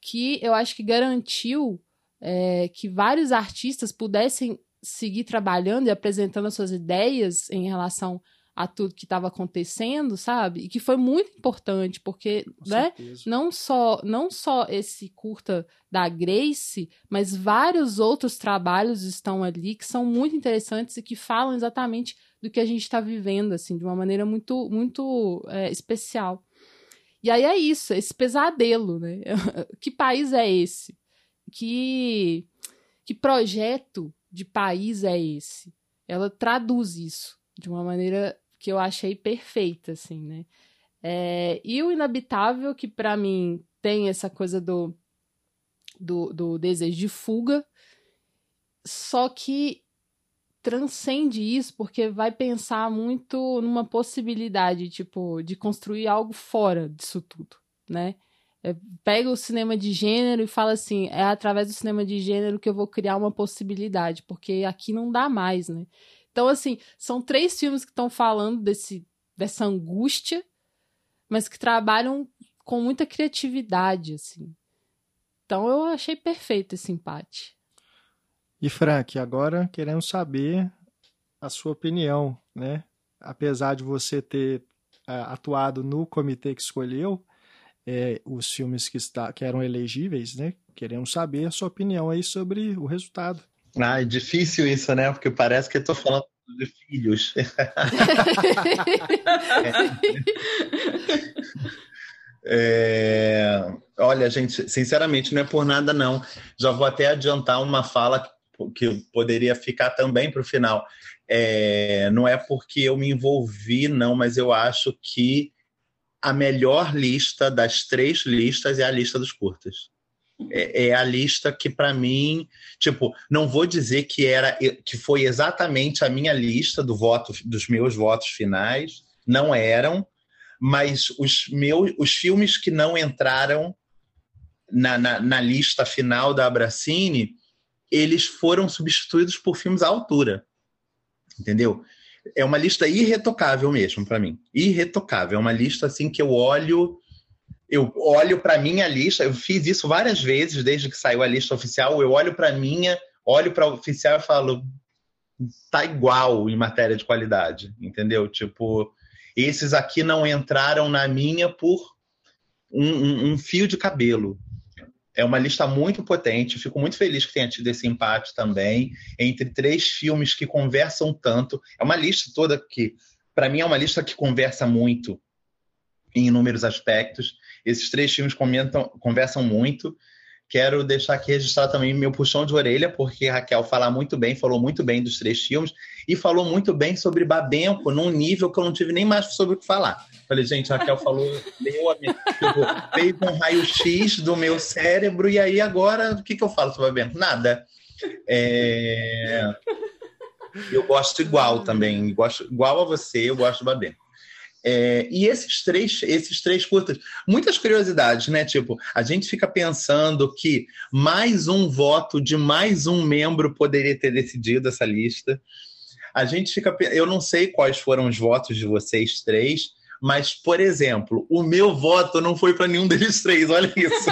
que eu acho que garantiu é, que vários artistas pudessem seguir trabalhando e apresentando as suas ideias em relação a tudo que estava acontecendo, sabe? E que foi muito importante, porque, né, não só não só esse curta da Grace, mas vários outros trabalhos estão ali que são muito interessantes e que falam exatamente do que a gente está vivendo, assim, de uma maneira muito muito é, especial. E aí é isso, esse pesadelo, né? que país é esse? Que, que projeto de país é esse? Ela traduz isso de uma maneira que eu achei perfeita, assim, né? É, e o Inabitável, que para mim tem essa coisa do, do, do desejo de fuga, só que transcende isso porque vai pensar muito numa possibilidade, tipo, de construir algo fora disso tudo, né? É, pega o cinema de gênero e fala assim, é através do cinema de gênero que eu vou criar uma possibilidade, porque aqui não dá mais, né? Então, assim, são três filmes que estão falando desse, dessa angústia, mas que trabalham com muita criatividade, assim. Então, eu achei perfeito esse empate. E Frank, agora queremos saber a sua opinião, né? Apesar de você ter uh, atuado no comitê que escolheu é, os filmes que, está, que eram elegíveis, né? Queremos saber a sua opinião aí sobre o resultado. Ah, é difícil isso, né? Porque parece que eu tô falando de filhos. é... Olha, gente, sinceramente, não é por nada, não. Já vou até adiantar uma fala que poderia ficar também para o final. É, não é porque eu me envolvi, não, mas eu acho que a melhor lista das três listas é a lista dos curtas. É, é a lista que, para mim, tipo, não vou dizer que era que foi exatamente a minha lista do voto, dos meus votos finais, não eram, mas os meus os filmes que não entraram na, na, na lista final da Abracine eles foram substituídos por filmes à altura. Entendeu? É uma lista irretocável mesmo para mim. Irretocável. É uma lista assim que eu olho eu olho para minha lista, eu fiz isso várias vezes desde que saiu a lista oficial, eu olho para minha, olho para oficial e falo tá igual em matéria de qualidade, entendeu? Tipo, esses aqui não entraram na minha por um, um, um fio de cabelo, é uma lista muito potente. Fico muito feliz que tenha tido esse empate também entre três filmes que conversam tanto. É uma lista toda que, para mim, é uma lista que conversa muito em inúmeros aspectos. Esses três filmes comentam, conversam muito. Quero deixar aqui registrado também meu puxão de orelha, porque Raquel fala muito bem, falou muito bem dos três filmes e falou muito bem sobre Babenco num nível que eu não tive nem mais sobre o que falar. Falei, gente, Raquel falou, leu a minha, tipo, fez um raio-x do meu cérebro e aí agora o que, que eu falo sobre Babenco? Nada. É... Eu gosto igual também, gosto igual a você, eu gosto do Babenco. É, e esses três, esses três curtas, muitas curiosidades, né? Tipo, a gente fica pensando que mais um voto de mais um membro poderia ter decidido essa lista. A gente fica, eu não sei quais foram os votos de vocês três, Mas, por exemplo, o meu voto não foi para nenhum deles três, olha isso.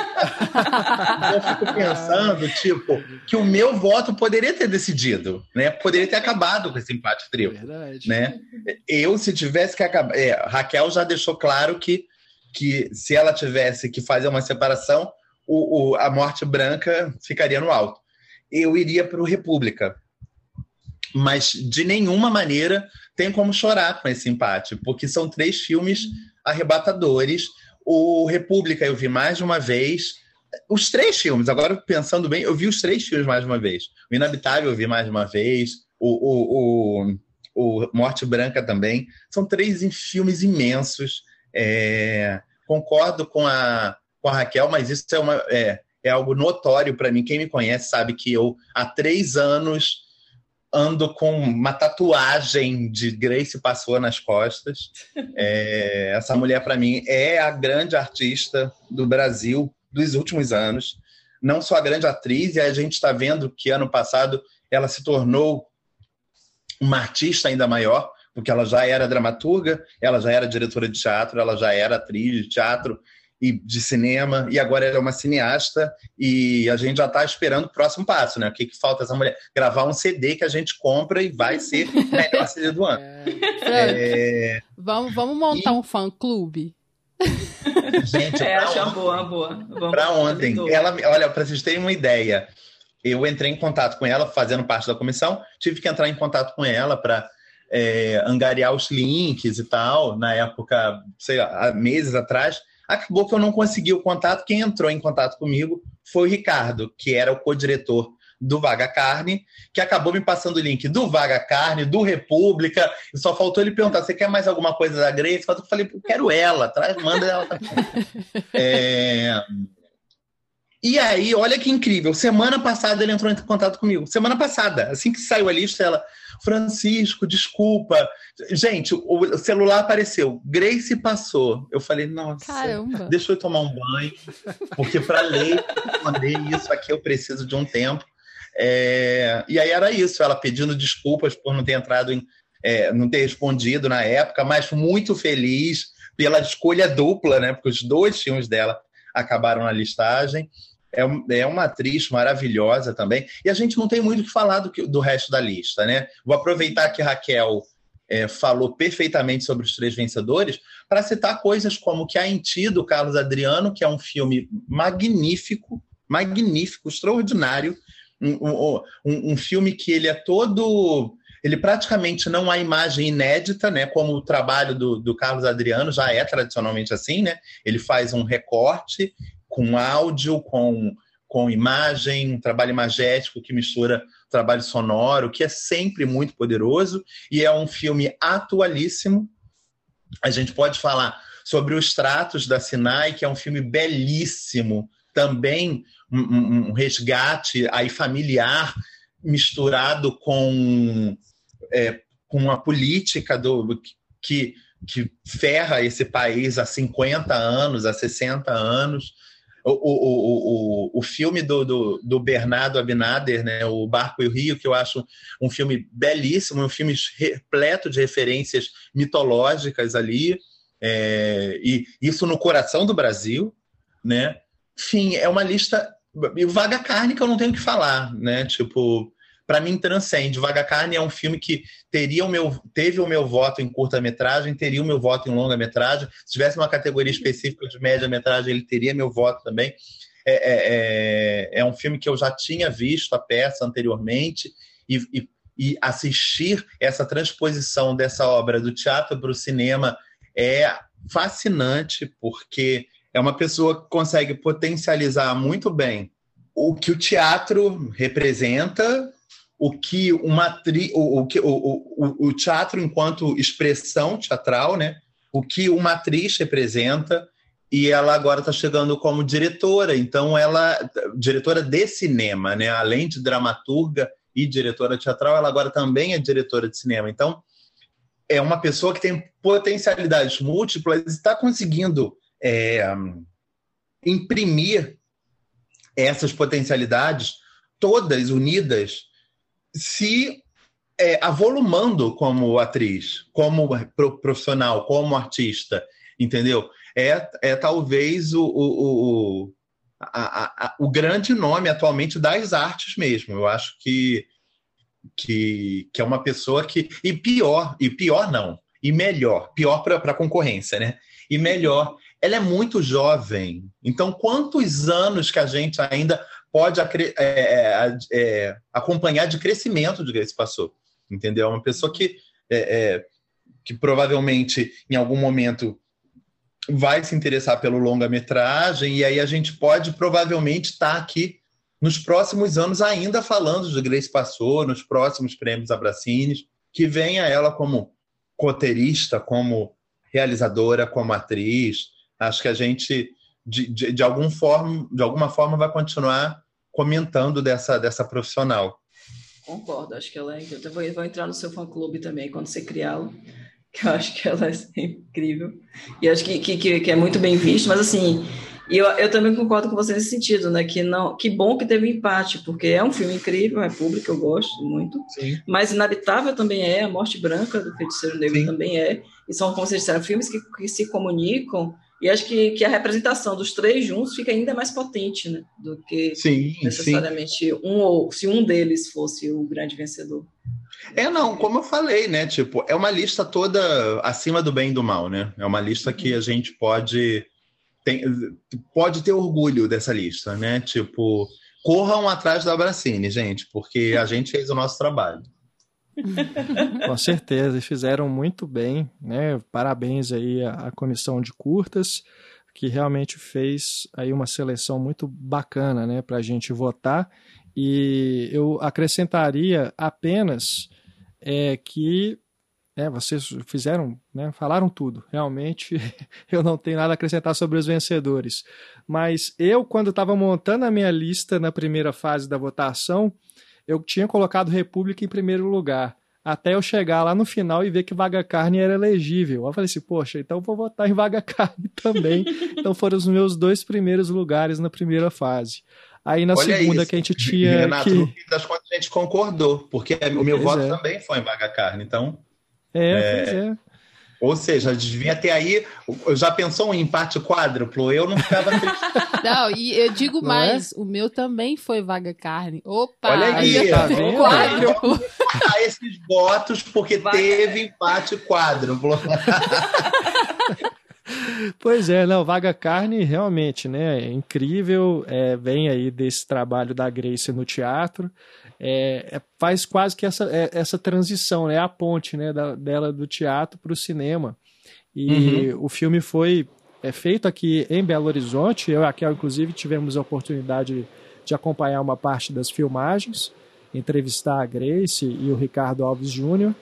eu fico pensando, tipo, que o meu voto poderia ter decidido, né? Poderia ter acabado com esse empate triplo. Verdade. Né? Eu, se tivesse que acabar. É, Raquel já deixou claro que, que se ela tivesse que fazer uma separação, o, o a morte branca ficaria no alto. Eu iria para o República. Mas de nenhuma maneira tem como chorar com esse empate, porque são três filmes arrebatadores. O República eu vi mais de uma vez. Os três filmes, agora pensando bem, eu vi os três filmes mais de uma vez. O Inabitável eu vi mais de uma vez. O, o, o, o Morte Branca também. São três filmes imensos. É, concordo com a, com a Raquel, mas isso é, uma, é, é algo notório para mim. Quem me conhece sabe que eu, há três anos, ando com uma tatuagem de Grace Passou nas costas. É, essa mulher, para mim, é a grande artista do Brasil dos últimos anos. Não só a grande atriz, e a gente está vendo que ano passado ela se tornou uma artista ainda maior, porque ela já era dramaturga, ela já era diretora de teatro, ela já era atriz de teatro, e de cinema, e agora ela é uma cineasta, e a gente já está esperando o próximo passo, né? O que, que falta essa mulher? Gravar um CD que a gente compra e vai ser o melhor CD do ano. É... É... Vamos, vamos montar e... um fã-clube. Gente, é, acho uma boa, boa. Para ontem, ela, olha, para vocês terem uma ideia, eu entrei em contato com ela, fazendo parte da comissão, tive que entrar em contato com ela para é, angariar os links e tal, na época, sei lá, meses atrás, Acabou que eu não consegui o contato. Quem entrou em contato comigo foi o Ricardo, que era o co-diretor do Vaga Carne, que acabou me passando o link do Vaga Carne, do República, e só faltou ele perguntar: você quer mais alguma coisa da Grace? Eu falei, eu quero ela, traz, manda ela. é... E aí, olha que incrível. Semana passada ele entrou em contato comigo. Semana passada, assim que saiu a lista, ela. Francisco, desculpa. Gente, o celular apareceu. Grace passou. Eu falei, nossa, Caramba. deixa eu tomar um banho, porque para ler, responder isso aqui eu preciso de um tempo. É... E aí era isso, ela pedindo desculpas por não ter entrado em. É, não ter respondido na época, mas muito feliz pela escolha dupla, né? Porque os dois filmes dela acabaram na listagem é, é uma atriz maravilhosa também. E a gente não tem muito o que falar do, do resto da lista, né? Vou aproveitar que Raquel é, falou perfeitamente sobre os três vencedores para citar coisas como Que a Enti, do Carlos Adriano, que é um filme magnífico, magnífico, extraordinário. Um, um, um, um filme que ele é todo ele praticamente não há imagem inédita, né? Como o trabalho do, do, Carlos Adriano já é tradicionalmente assim, né? Ele faz um recorte com áudio, com, com imagem, um trabalho imagético que mistura trabalho sonoro, que é sempre muito poderoso e é um filme atualíssimo. A gente pode falar sobre os tratos da Sinai, que é um filme belíssimo, também um, um, um resgate aí familiar misturado com, é, com a política do que, que ferra esse país há 50 anos, há 60 anos o, o, o, o filme do, do, do, Bernardo Abinader, né, O Barco e o Rio, que eu acho um filme belíssimo, um filme repleto de referências mitológicas ali, é, e isso no coração do Brasil, né? Enfim, é uma lista. E Vaga Carne que eu não tenho que falar, né? Tipo, para mim transcende. Vaga Carne é um filme que teria o meu, teve o meu voto em curta-metragem, teria o meu voto em longa-metragem. Se tivesse uma categoria específica de média-metragem, ele teria meu voto também. É, é, é, é, um filme que eu já tinha visto a peça anteriormente e, e, e assistir essa transposição dessa obra do teatro para o cinema é fascinante, porque é uma pessoa que consegue potencializar muito bem o que o teatro representa o que uma tri, o, o, o, o teatro enquanto expressão teatral, né? O que uma atriz representa e ela agora está chegando como diretora, então ela diretora de cinema, né? Além de dramaturga e diretora teatral, ela agora também é diretora de cinema. Então é uma pessoa que tem potencialidades múltiplas e está conseguindo é, imprimir essas potencialidades todas unidas se é, avolumando como atriz, como profissional, como artista, entendeu? É, é talvez o, o, o, a, a, o grande nome atualmente das artes mesmo. Eu acho que, que, que é uma pessoa que. E pior, e pior não, e melhor, pior para a concorrência, né? E melhor, ela é muito jovem. Então, quantos anos que a gente ainda pode é, é, é, acompanhar de crescimento de Grace passou? Entendeu? É uma pessoa que, é, é, que provavelmente em algum momento vai se interessar pelo longa-metragem, e aí a gente pode provavelmente estar tá aqui nos próximos anos ainda falando de Grace Passou, nos próximos prêmios Abracines, que venha ela como roteirista, como realizadora, como atriz. Acho que a gente, de, de, de, algum forma, de alguma forma, vai continuar comentando dessa, dessa profissional. Concordo, acho que ela é. Eu vou, vou entrar no seu fã-clube também quando você criá-lo que eu acho que ela é incrível. E acho que, que, que é muito bem visto, mas assim, eu, eu também concordo com você nesse sentido, né? Que, não, que bom que teve empate, porque é um filme incrível, é público, eu gosto muito. Sim. Mas Inabitável também é, A Morte Branca do Feiticeiro Negro Sim. também é. E são, como vocês disseram, filmes que, que se comunicam. E acho que, que a representação dos três juntos fica ainda mais potente, né? Do que sim, necessariamente sim. um ou se um deles fosse o grande vencedor. É, não, como eu falei, né? Tipo, é uma lista toda acima do bem e do mal, né? É uma lista que a gente pode. Tem, pode ter orgulho dessa lista, né? Tipo, corram atrás da Bracine, gente, porque a gente fez o nosso trabalho. Com certeza, fizeram muito bem, né? Parabéns aí à, à comissão de curtas, que realmente fez aí uma seleção muito bacana, né, para a gente votar. E eu acrescentaria apenas é, que né, vocês fizeram, né, falaram tudo. Realmente, eu não tenho nada a acrescentar sobre os vencedores. Mas eu, quando estava montando a minha lista na primeira fase da votação, eu tinha colocado República em primeiro lugar. Até eu chegar lá no final e ver que Vaga Carne era elegível. Eu falei assim, poxa, então eu vou votar em Vaga Carne também. então foram os meus dois primeiros lugares na primeira fase. Aí na Olha segunda isso. que a gente tinha. Renato, que... no fim das contas a gente concordou, porque o meu pois voto é. também foi em vaga carne, então. É, é, pois é. Ou seja, devia ter aí. Já pensou um empate quádruplo? Eu não ficava triste. Não, e eu digo não é? mais, é? o meu também foi vaga carne. Opa! Olha aí, tá vendo? quádruplo. Então, esses votos, porque vaga. teve empate quádruplo. Pois é, não, Vaga Carne realmente, né, é incrível, é, vem aí desse trabalho da Grace no teatro, é, é, faz quase que essa, é, essa transição, né, a ponte, né, da, dela do teatro para o cinema. E uhum. o filme foi é, feito aqui em Belo Horizonte, eu e a Kel, inclusive, tivemos a oportunidade de acompanhar uma parte das filmagens, entrevistar a Grace e o Ricardo Alves Júnior,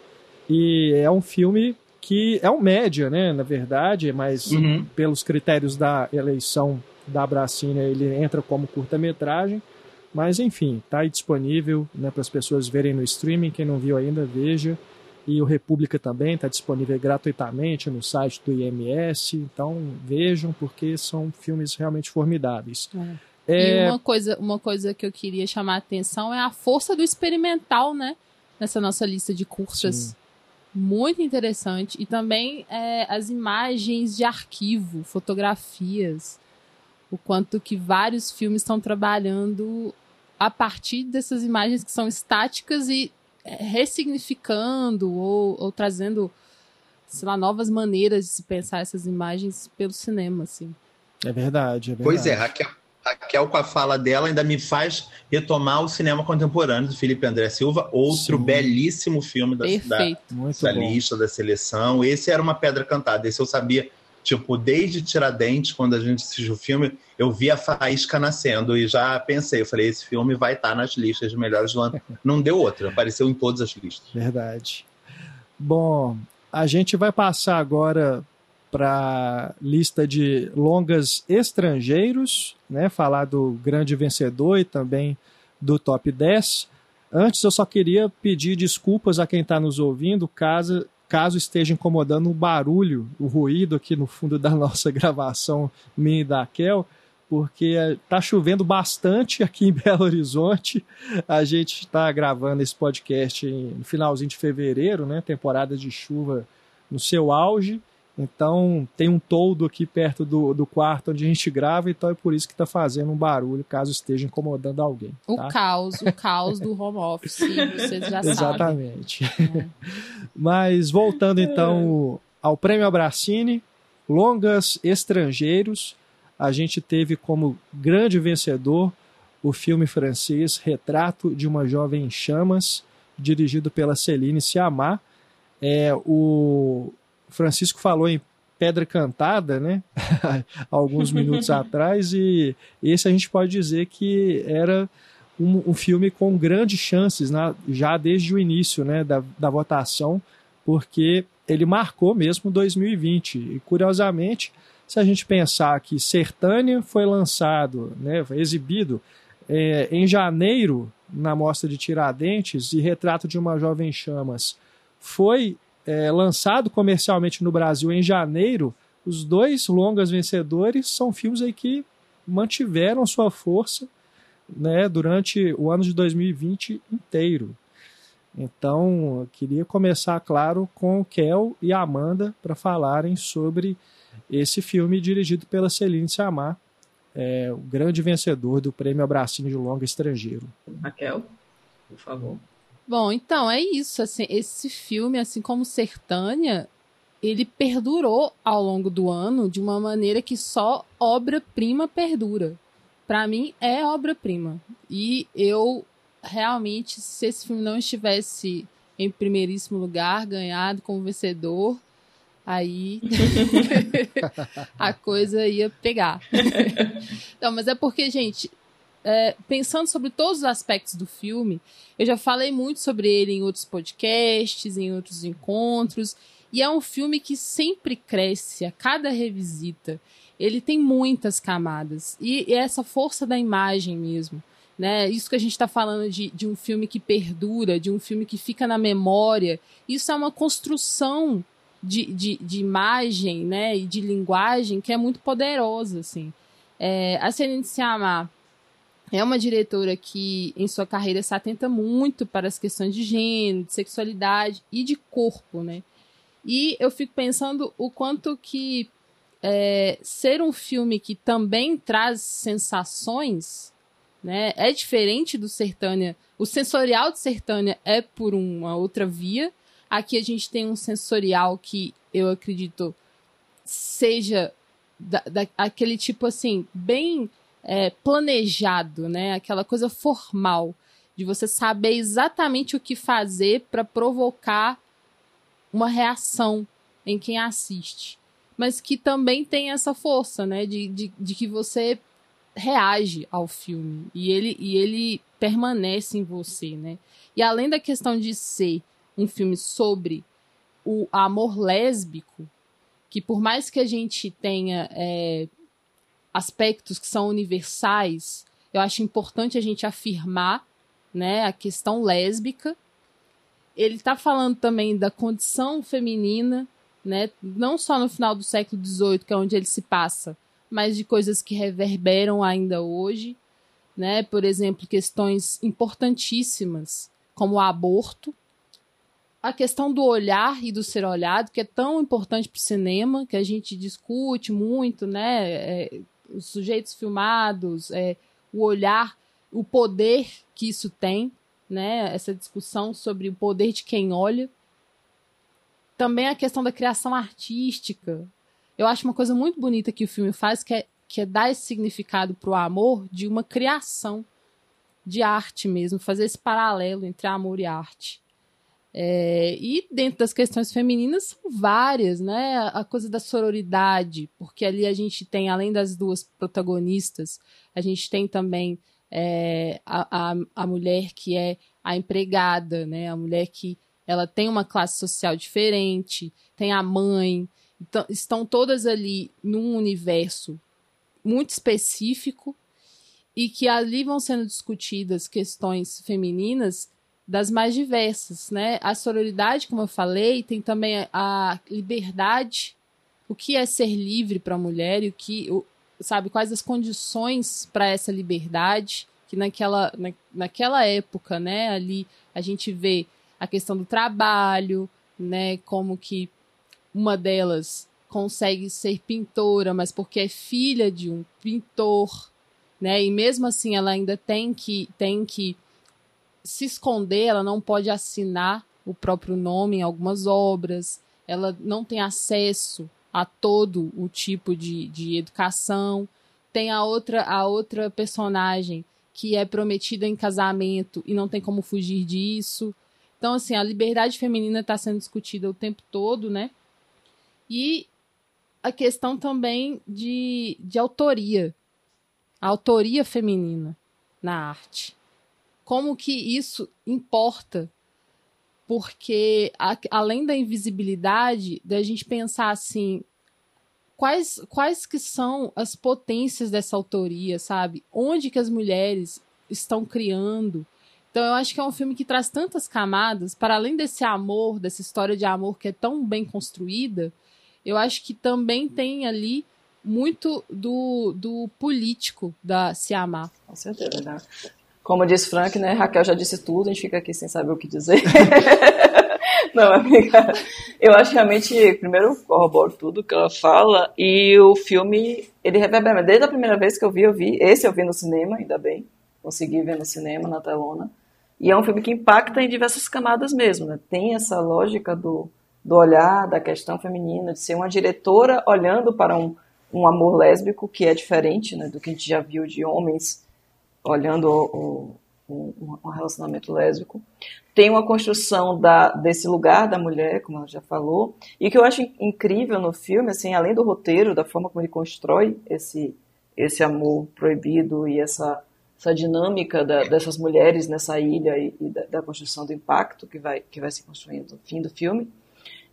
e é um filme que é um média, né, na verdade, mas uhum. pelos critérios da eleição da Bracina ele entra como curta-metragem, mas enfim, está aí disponível né, para as pessoas verem no streaming, quem não viu ainda, veja. E o República também está disponível gratuitamente no site do IMS, então vejam, porque são filmes realmente formidáveis. É. É... E uma coisa, uma coisa que eu queria chamar a atenção é a força do experimental, né? Nessa nossa lista de curtas. Sim muito interessante. E também é, as imagens de arquivo, fotografias. O quanto que vários filmes estão trabalhando a partir dessas imagens que são estáticas e é, ressignificando ou, ou trazendo, sei lá, novas maneiras de se pensar essas imagens pelo cinema, assim. É verdade, é verdade. Pois é, Raquel, Raquel, com a fala dela, ainda me faz retomar o cinema contemporâneo do Felipe André Silva, outro Sim. belíssimo filme da, da, da lista, da seleção. Esse era uma pedra cantada, esse eu sabia, tipo, desde Tiradentes, quando a gente assistiu o filme, eu vi a faísca nascendo e já pensei, eu falei, esse filme vai estar nas listas de melhores do ano. Não deu outro, apareceu em todas as listas. Verdade. Bom, a gente vai passar agora para lista de longas estrangeiros, né? Falar do grande vencedor e também do top 10. Antes eu só queria pedir desculpas a quem está nos ouvindo, caso, caso esteja incomodando o barulho, o ruído aqui no fundo da nossa gravação minha e da Kel, porque está chovendo bastante aqui em Belo Horizonte. A gente está gravando esse podcast no finalzinho de fevereiro, né? Temporada de chuva no seu auge. Então tem um toldo aqui perto do, do quarto onde a gente grava, então é por isso que está fazendo um barulho, caso esteja incomodando alguém. Tá? O caos, o caos do home office, vocês já sabem. Exatamente. É. Mas voltando então ao Prêmio Abracine, longas estrangeiros, a gente teve como grande vencedor o filme francês Retrato de uma Jovem em Chamas, dirigido pela Celine Sciamma. É, o Francisco falou em Pedra Cantada, né? Alguns minutos atrás, e esse a gente pode dizer que era um, um filme com grandes chances, né? já desde o início né? da, da votação, porque ele marcou mesmo 2020. E curiosamente, se a gente pensar que Sertânia foi lançado, né, foi exibido é, em janeiro na mostra de Tiradentes e Retrato de uma Jovem Chamas foi é, lançado comercialmente no Brasil em janeiro, os dois longas vencedores são filmes aí que mantiveram sua força né, durante o ano de 2020 inteiro. Então, queria começar, claro, com o Kel e a Amanda para falarem sobre esse filme dirigido pela Celine Sciamma, é, o grande vencedor do Prêmio Abracine de Longa Estrangeiro. Raquel, por favor. Bom, então é isso. Assim, esse filme, assim como Sertânia, ele perdurou ao longo do ano de uma maneira que só obra-prima perdura. Para mim é obra-prima. E eu realmente, se esse filme não estivesse em primeiríssimo lugar, ganhado como vencedor, aí a coisa ia pegar. não, mas é porque, gente, é, pensando sobre todos os aspectos do filme, eu já falei muito sobre ele em outros podcasts, em outros encontros, e é um filme que sempre cresce a cada revisita. Ele tem muitas camadas, e, e essa força da imagem mesmo né? Isso que a gente está falando de, de um filme que perdura, de um filme que fica na memória, isso é uma construção de, de, de imagem, né? E de linguagem que é muito poderosa, assim. É, a Celine Sciamma é uma diretora que, em sua carreira, se atenta muito para as questões de gênero, de sexualidade e de corpo, né? E eu fico pensando o quanto que é, ser um filme que também traz sensações né? É diferente do Sertânia. O sensorial de Sertânia é por uma outra via. Aqui a gente tem um sensorial que eu acredito seja da, da, aquele tipo assim, bem é, planejado, né? Aquela coisa formal de você saber exatamente o que fazer para provocar uma reação em quem assiste. Mas que também tem essa força, né? De, de, de que você reage ao filme e ele, e ele permanece em você, né? E além da questão de ser um filme sobre o amor lésbico, que por mais que a gente tenha é, aspectos que são universais, eu acho importante a gente afirmar né, a questão lésbica. Ele está falando também da condição feminina, né, não só no final do século XVIII, que é onde ele se passa, mas de coisas que reverberam ainda hoje, né? Por exemplo, questões importantíssimas como o aborto, a questão do olhar e do ser olhado, que é tão importante para o cinema, que a gente discute muito, né? É, os sujeitos filmados, é, o olhar, o poder que isso tem, né? Essa discussão sobre o poder de quem olha. Também a questão da criação artística, eu acho uma coisa muito bonita que o filme faz, que é, que é dar esse significado para o amor de uma criação de arte mesmo, fazer esse paralelo entre amor e arte. É, e dentro das questões femininas são várias, né? A coisa da sororidade, porque ali a gente tem, além das duas protagonistas, a gente tem também é, a, a, a mulher que é a empregada, né? A mulher que ela tem uma classe social diferente, tem a mãe, então, estão todas ali num universo muito específico e que ali vão sendo discutidas questões femininas das mais diversas, né? A sororidade, como eu falei, tem também a liberdade, o que é ser livre para a mulher e o que o, sabe, quais as condições para essa liberdade que naquela, na, naquela época, né, ali a gente vê a questão do trabalho, né, como que uma delas consegue ser pintora, mas porque é filha de um pintor, né, e mesmo assim ela ainda tem que tem que se esconder, ela não pode assinar o próprio nome em algumas obras, ela não tem acesso a todo o tipo de, de educação. Tem a outra, a outra personagem que é prometida em casamento e não tem como fugir disso. Então, assim, a liberdade feminina está sendo discutida o tempo todo, né? E a questão também de, de autoria. A autoria feminina na arte. Como que isso importa porque a, além da invisibilidade, da gente pensar assim, quais, quais que são as potências dessa autoria, sabe? Onde que as mulheres estão criando? Então eu acho que é um filme que traz tantas camadas, para além desse amor, dessa história de amor que é tão bem construída, eu acho que também tem ali muito do, do político da se amar. Com certeza, né? Como disse Frank, né? Raquel já disse tudo, a gente fica aqui sem saber o que dizer. Não, amiga, eu acho que realmente, primeiro, corroboro tudo que ela fala, e o filme, ele reverbera. Desde a primeira vez que eu vi, eu vi. Esse eu vi no cinema, ainda bem. Consegui ver no cinema, na telona. E é um filme que impacta em diversas camadas mesmo, né? Tem essa lógica do, do olhar, da questão feminina, de ser uma diretora olhando para um, um amor lésbico que é diferente né, do que a gente já viu de homens olhando o, o, o relacionamento lésbico. Tem uma construção da, desse lugar da mulher, como ela já falou, e que eu acho incrível no filme, assim, além do roteiro, da forma como ele constrói esse, esse amor proibido e essa, essa dinâmica da, dessas mulheres nessa ilha e, e da, da, construção do impacto que vai, que vai se construindo no fim do filme,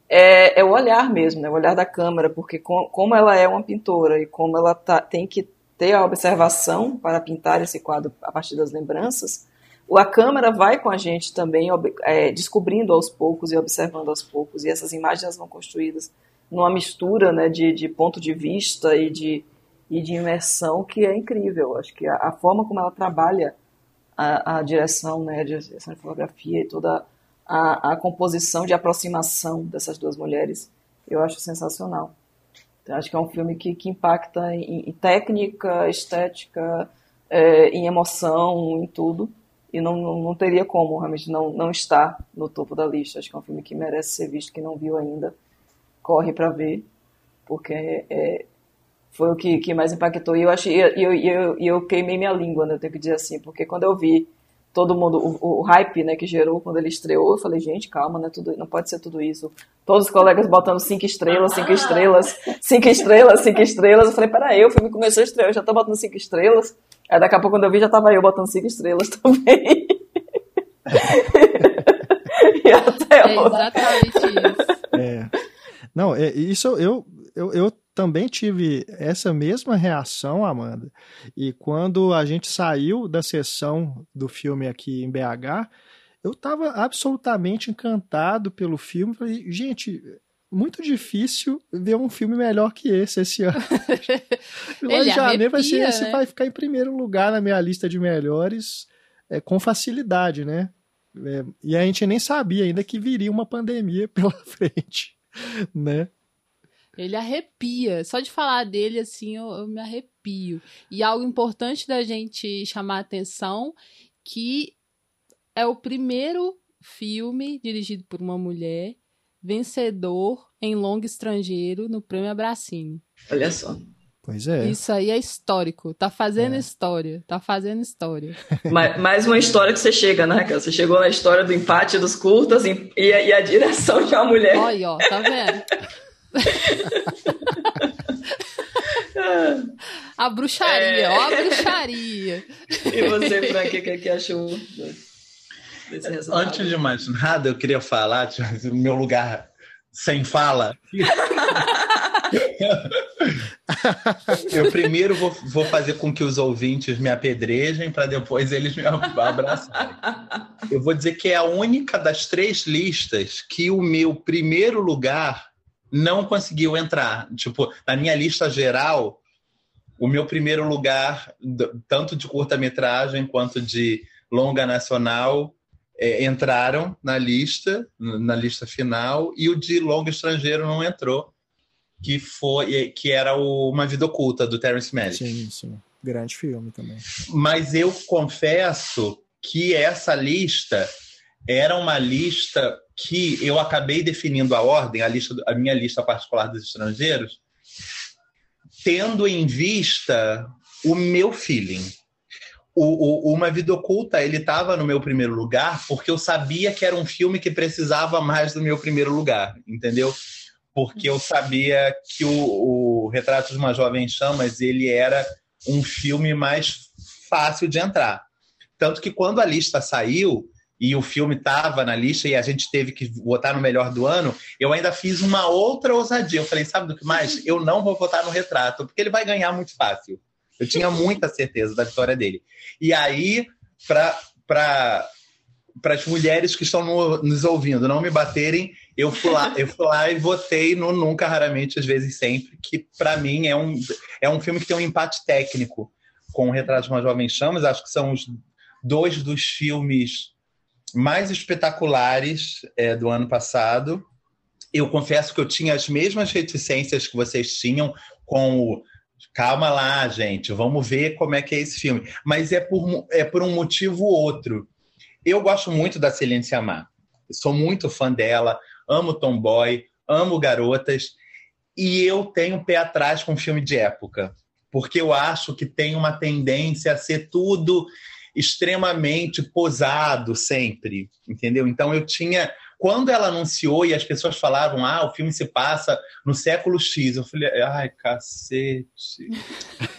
é, é o olhar mesmo, né, o olhar da câmera, porque com, como ela é uma pintora e como ela tá, tem que ter a observação para pintar esse quadro a partir das lembranças, a câmera vai com a gente também é, descobrindo aos poucos e observando aos poucos, e essas imagens vão construídas numa mistura né, de, de ponto de vista e de, e de imersão que é incrível. Acho que a, a forma como ela trabalha a, a direção, né, a direção de fotografia e toda a, a composição de aproximação dessas duas mulheres, eu acho sensacional. Acho que é um filme que, que impacta em, em técnica, estética, é, em emoção, em tudo. E não, não, não, teria como realmente não, não estar no topo da lista. Acho que é um filme que merece ser visto. Quem não viu ainda, corre para ver, porque é, foi o que, que mais impactou. E eu, achei, eu, eu, eu, eu queimei minha língua, né, eu tenho que dizer assim, porque quando eu vi todo mundo, o, o, hype né, que gerou quando ele estreou, eu falei, gente, calma, né, tudo, não pode ser tudo isso. Todos os colegas botando cinco estrelas, cinco estrelas, cinco estrelas, cinco estrelas. Eu falei, peraí, o filme começou a estrear, eu já tô botando cinco estrelas. Aí daqui a pouco quando eu vi, já tava eu botando cinco estrelas também. e até é exatamente isso. É. Não, é, isso eu, eu, eu também tive essa mesma reação, Amanda. E quando a gente saiu da sessão do filme aqui em BH, eu estava absolutamente encantado pelo filme. Falei, gente, muito difícil ver um filme melhor que esse esse ano. Lá em janeiro vai ser, esse né? vai ficar em primeiro lugar na minha lista de melhores é, com facilidade, né? É, e a gente nem sabia ainda que viria uma pandemia pela frente, né? Ele arrepia. Só de falar dele, assim, eu, eu me arrepio. E algo importante da gente chamar a atenção que é o primeiro filme dirigido por uma mulher vencedor em longo estrangeiro no Prêmio Abracine. Olha só. Pois é. Isso aí é histórico. Tá fazendo é. história. Tá fazendo história. mais, mais uma história que você chega, né, Raquel? Você chegou na história do empate dos curtas e, e, a, e a direção de uma mulher. Olha, ó, tá vendo? a bruxaria, é... ó a bruxaria. E você, Frank, o que, que achou? Antes de mais nada, eu queria falar, no meu lugar sem fala. eu primeiro vou, vou, fazer com que os ouvintes me apedrejem para depois eles me abraçarem. Eu vou dizer que é a única das três listas que o meu primeiro lugar não conseguiu entrar. Tipo, na minha lista geral, o meu primeiro lugar, tanto de curta-metragem quanto de longa nacional, é, entraram na lista, na lista final, e o de longa estrangeiro não entrou, que foi que era o Uma Vida Oculta, do Terence Malick. Sim, sim. Grande filme também. Mas eu confesso que essa lista era uma lista que eu acabei definindo a ordem, a, lista, a minha lista particular dos estrangeiros, tendo em vista o meu feeling. O, o, Uma Vida Oculta, ele estava no meu primeiro lugar porque eu sabia que era um filme que precisava mais do meu primeiro lugar, entendeu? Porque eu sabia que o, o Retrato de uma Jovem Chamas, ele era um filme mais fácil de entrar. Tanto que quando a lista saiu, e o filme estava na lista e a gente teve que votar no melhor do ano, eu ainda fiz uma outra ousadia. Eu falei, sabe do que mais? Eu não vou votar no retrato, porque ele vai ganhar muito fácil. Eu tinha muita certeza da vitória dele. E aí, para as mulheres que estão no, nos ouvindo não me baterem, eu fui, lá, eu fui lá e votei no Nunca, Raramente, às vezes sempre, que para mim é um, é um filme que tem um empate técnico com o Retrato de uma Jovem Chamas. Acho que são os dois dos filmes mais espetaculares é, do ano passado. Eu confesso que eu tinha as mesmas reticências que vocês tinham com o calma lá, gente, vamos ver como é que é esse filme. Mas é por, é por um motivo outro. Eu gosto muito da Celine Sciamma. Sou muito fã dela, amo Tomboy, amo Garotas, e eu tenho pé atrás com filme de época, porque eu acho que tem uma tendência a ser tudo extremamente posado sempre, entendeu? Então eu tinha quando ela anunciou e as pessoas falavam, ah, o filme se passa no século X, eu falei, ai, cacete.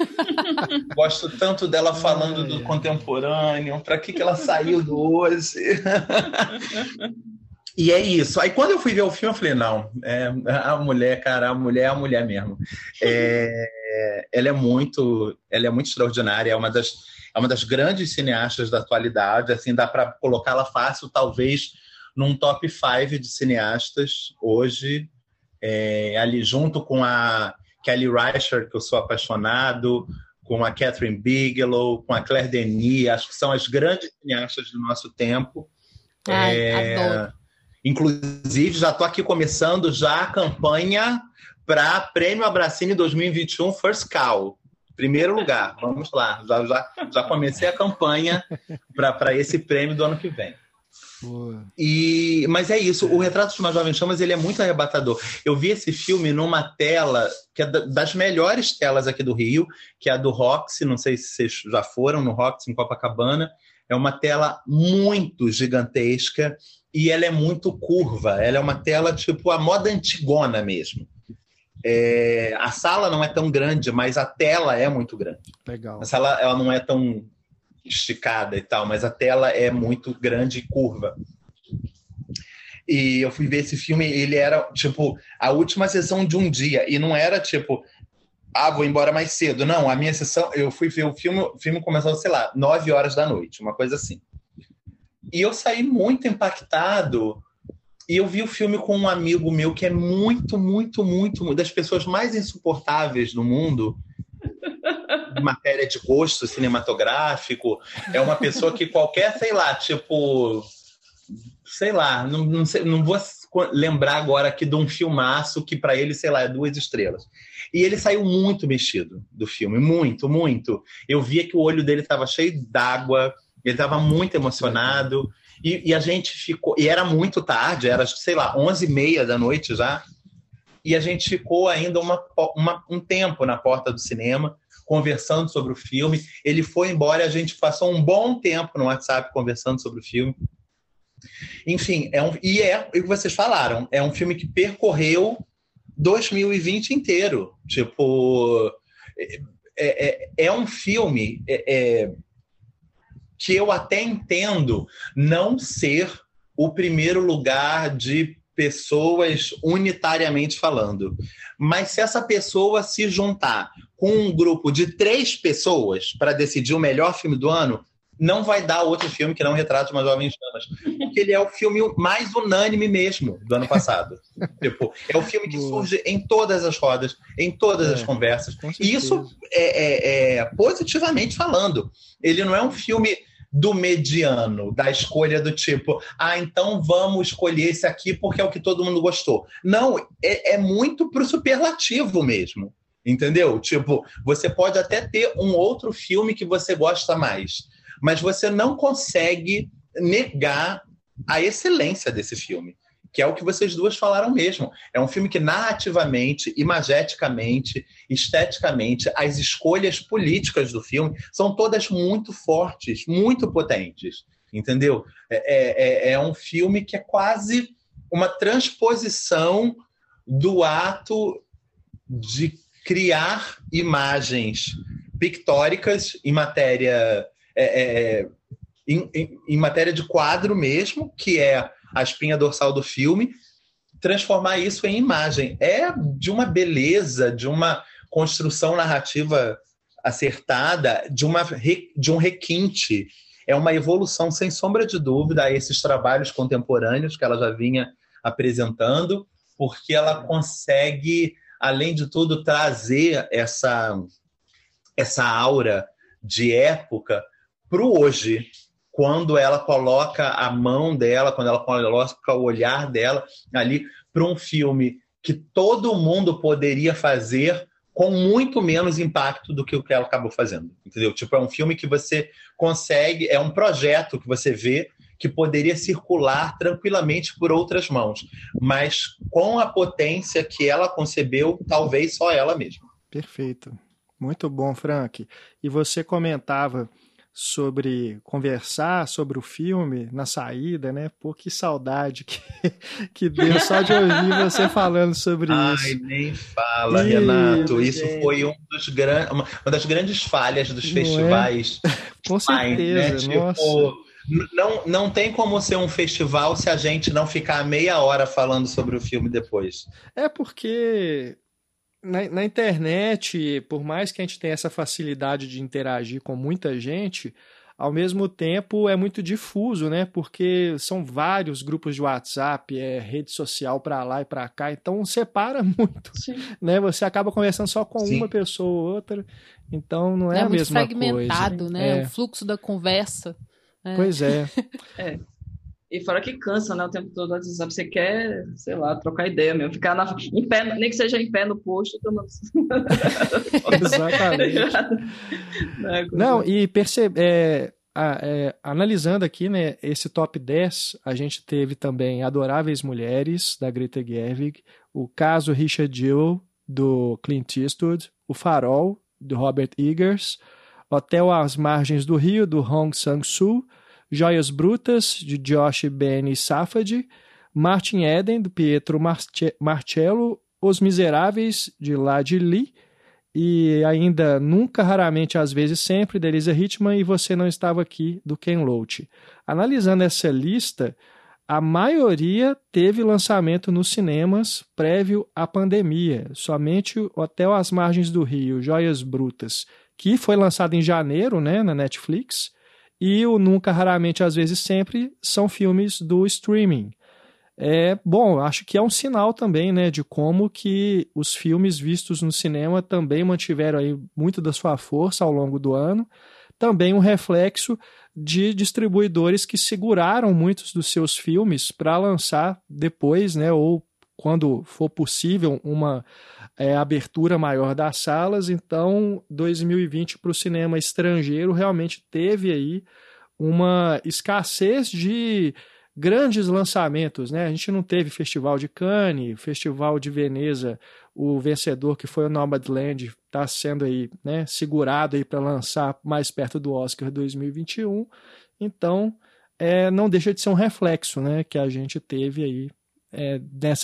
Gosto tanto dela falando ai, do contemporâneo, para que, que ela saiu do hoje? e é isso. Aí quando eu fui ver o filme, eu falei, não, é, a mulher, cara, a mulher é a mulher mesmo. É, ela é muito, ela é muito extraordinária, é uma das é uma das grandes cineastas da atualidade, assim, dá para colocá-la fácil, talvez, num top 5 de cineastas hoje, é, ali junto com a Kelly Reichardt, que eu sou apaixonado, com a Catherine Bigelow, com a Claire Denis, acho que são as grandes cineastas do nosso tempo. Ai, é. Inclusive, já estou aqui começando já a campanha para Prêmio Abracine 2021 First Call. Primeiro lugar, vamos lá. Já, já, já comecei a campanha para esse prêmio do ano que vem. E, mas é isso, o Retrato de uma Jovem Chamas ele é muito arrebatador. Eu vi esse filme numa tela que é das melhores telas aqui do Rio, que é a do Roxy, não sei se vocês já foram no Roxy em Copacabana. É uma tela muito gigantesca e ela é muito curva. Ela é uma tela tipo a moda antigona mesmo. É, a sala não é tão grande, mas a tela é muito grande. Legal. A sala ela não é tão esticada e tal, mas a tela é muito grande e curva. E eu fui ver esse filme, ele era tipo a última sessão de um dia e não era tipo ah, vou embora mais cedo. Não, a minha sessão, eu fui ver o filme, o filme começou, sei lá, nove horas da noite, uma coisa assim. E eu saí muito impactado e eu vi o filme com um amigo meu que é muito, muito, muito, das pessoas mais insuportáveis do mundo em matéria de gosto cinematográfico. É uma pessoa que qualquer, sei lá, tipo. Sei lá, não, não, sei, não vou lembrar agora aqui de um filmaço que para ele, sei lá, é duas estrelas. E ele saiu muito mexido do filme, muito, muito. Eu via que o olho dele estava cheio d'água, ele estava muito emocionado. E, e, a gente ficou. E era muito tarde, era, sei lá, 11 e meia da noite já. E a gente ficou ainda uma, uma, um tempo na porta do cinema, conversando sobre o filme. Ele foi embora e a gente passou um bom tempo no WhatsApp conversando sobre o filme. Enfim, é um, e é o que vocês falaram, é um filme que percorreu 2020 inteiro. Tipo, é, é, é um filme. É, é que eu até entendo não ser o primeiro lugar de pessoas unitariamente falando. Mas se essa pessoa se juntar com um grupo de três pessoas para decidir o melhor filme do ano, não vai dar outro filme que não retrate uma jovem chamas. Porque ele é o filme mais unânime mesmo do ano passado. tipo, é o filme que surge em todas as rodas, em todas é, as conversas. E isso é, é, é, positivamente falando. Ele não é um filme do mediano, da escolha do tipo, ah, então vamos escolher esse aqui porque é o que todo mundo gostou. Não, é, é muito pro superlativo mesmo. Entendeu? Tipo, você pode até ter um outro filme que você gosta mais mas você não consegue negar a excelência desse filme, que é o que vocês duas falaram mesmo. É um filme que narrativamente, imageticamente, esteticamente, as escolhas políticas do filme são todas muito fortes, muito potentes, entendeu? É, é, é um filme que é quase uma transposição do ato de criar imagens pictóricas em matéria é, é, em, em, em, matéria de quadro mesmo, que é a espinha dorsal do filme, transformar isso em imagem. É de uma beleza, de uma construção narrativa acertada, de, uma, de um requinte. É uma evolução, sem sombra de dúvida, a esses trabalhos contemporâneos que ela já vinha apresentando, porque ela consegue, além de tudo, trazer essa, essa aura de época para o hoje, quando ela coloca a mão dela, quando ela coloca o olhar dela ali para um filme que todo mundo poderia fazer com muito menos impacto do que o que ela acabou fazendo, entendeu? Tipo, é um filme que você consegue, é um projeto que você vê que poderia circular tranquilamente por outras mãos, mas com a potência que ela concebeu, talvez só ela mesma. Perfeito. Muito bom, Frank. E você comentava sobre conversar sobre o filme na saída, né? Pô, que saudade que, que deu só de ouvir você falando sobre Ai, isso. Ai, nem fala, e... Renato. Isso foi um dos gran... uma das grandes falhas dos não é? festivais. É? Com certeza, né? nossa. Tipo, não, não tem como ser um festival se a gente não ficar meia hora falando sobre o filme depois. É porque na, na, internet, por mais que a gente tenha essa facilidade de interagir com muita gente, ao mesmo tempo é muito difuso, né? Porque são vários grupos de WhatsApp, é rede social para lá e para cá, então separa muito, Sim. né? Você acaba conversando só com Sim. uma pessoa ou outra, então não é, é a mesma coisa. É muito fragmentado, né? É. O fluxo da conversa. É. Pois é. é. E fora que cansa, né? O tempo todo no WhatsApp. Você quer, sei lá, trocar ideia mesmo. Ficar na, em pé, nem que seja em pé no posto. Tomando... Exatamente. Não, e percebe, é, é, analisando aqui, né, esse top 10, a gente teve também Adoráveis Mulheres, da Greta Gerwig, o caso Richard Jewell, do Clint Eastwood, o Farol, do Robert Eggers, Hotel às Margens do Rio, do Hong Sang-soo, Joias Brutas, de Josh Ben Safad, Martin Eden, do Pietro Marcello, Os Miseráveis, de Lad Lee, e ainda Nunca, Raramente, Às vezes Sempre, de Elisa Hitman, e Você Não Estava Aqui, do Ken Loach. Analisando essa lista, a maioria teve lançamento nos cinemas prévio à pandemia. Somente Hotel às Margens do Rio, Joias Brutas, que foi lançado em janeiro né, na Netflix, e o Nunca, Raramente, Às vezes Sempre são filmes do streaming. É, bom, acho que é um sinal também, né, de como que os filmes vistos no cinema também mantiveram aí muito da sua força ao longo do ano. Também um reflexo de distribuidores que seguraram muitos dos seus filmes para lançar depois, né, ou quando for possível, uma é, abertura maior das salas. Então, 2020 para o cinema estrangeiro realmente teve aí uma escassez de grandes lançamentos, né? A gente não teve Festival de Cannes, Festival de Veneza, o vencedor que foi o Nomadland está sendo aí, né, segurado aí para lançar mais perto do Oscar 2021. Então, é, não deixa de ser um reflexo, né, que a gente teve aí é,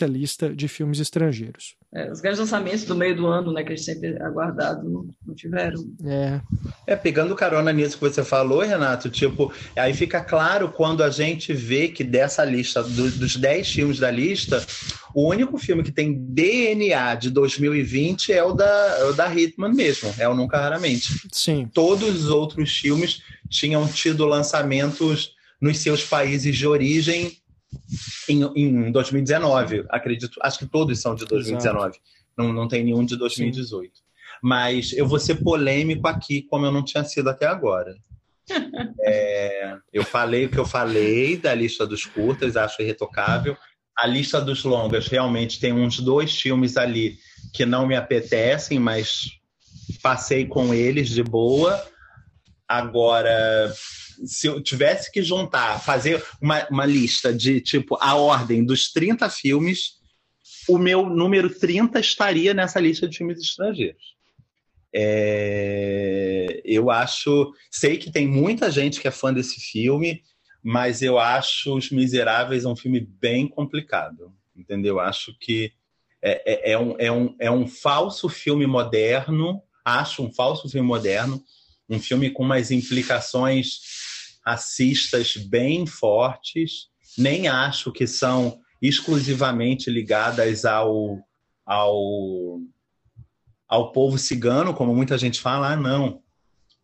lista de filmes estrangeiros. É, os grandes lançamentos do meio do ano, né, que a gente sempre aguardado, não, não, tiveram. É. é, pegando carona nisso que você falou, Renato, tipo, aí fica claro quando a gente vê que dessa lista, do, dos 10 filmes da lista, O único filme que tem DNA de 2020 é o da, é o da Hitman mesmo, é o Nunca Raramente. Sim. Todos os outros filmes tinham tido lançamentos nos seus países de origem em, em 2019. Acredito, acho que todos são de 2019. Não, não tem nenhum de 2018. Sim. Mas eu vou ser polêmico aqui, como eu não tinha sido até agora. É, eu falei o que eu falei da lista dos curtas, acho irretocável. A lista dos longas realmente tem uns dois filmes ali que não me apetecem, mas passei com eles de boa. Agora, se eu tivesse que juntar, fazer uma, uma lista de tipo a ordem dos 30 filmes, o meu número 30 estaria nessa lista de filmes estrangeiros. É, eu acho. Sei que tem muita gente que é fã desse filme, mas eu acho Os Miseráveis um filme bem complicado. Entendeu? Acho que é, é, é, um, é, um, é um falso filme moderno. Acho um falso filme moderno. Um filme com umas implicações racistas bem fortes. Nem acho que são exclusivamente ligadas ao, ao ao povo cigano, como muita gente fala, ah, não,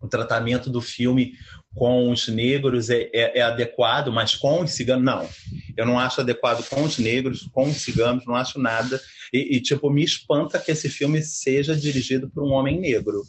o tratamento do filme com os negros é, é, é, adequado, mas com os ciganos, não. Eu não acho adequado com os negros, com os ciganos, não acho nada. E, e tipo, me espanta que esse filme seja dirigido por um homem negro.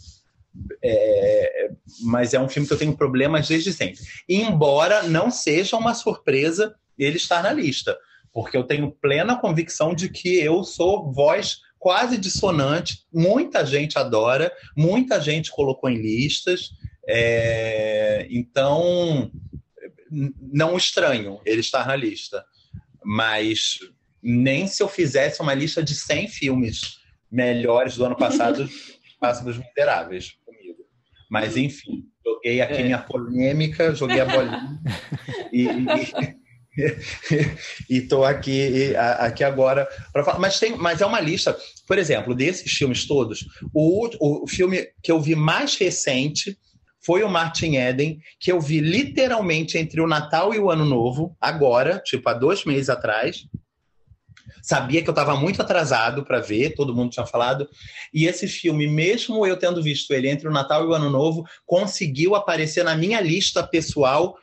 É, mas é um filme que eu tenho problemas desde sempre. Embora não seja uma surpresa ele estar na lista, porque eu tenho plena convicção de que eu sou voz quase dissonante, muita gente adora, muita gente colocou em listas, é, então não estranho ele estar na lista, mas nem se eu fizesse uma lista de 100 filmes melhores do ano passado, passa dos miseráveis. Mas enfim, joguei aqui é. minha polêmica, joguei a bolinha e, e e estou aqui, aqui agora para falar. Mas, tem, mas é uma lista, por exemplo, desses filmes todos. O, o filme que eu vi mais recente foi o Martin Eden, que eu vi literalmente entre o Natal e o Ano Novo, agora, tipo há dois meses atrás. Sabia que eu estava muito atrasado para ver, todo mundo tinha falado. E esse filme, mesmo eu tendo visto ele entre o Natal e o Ano Novo, conseguiu aparecer na minha lista pessoal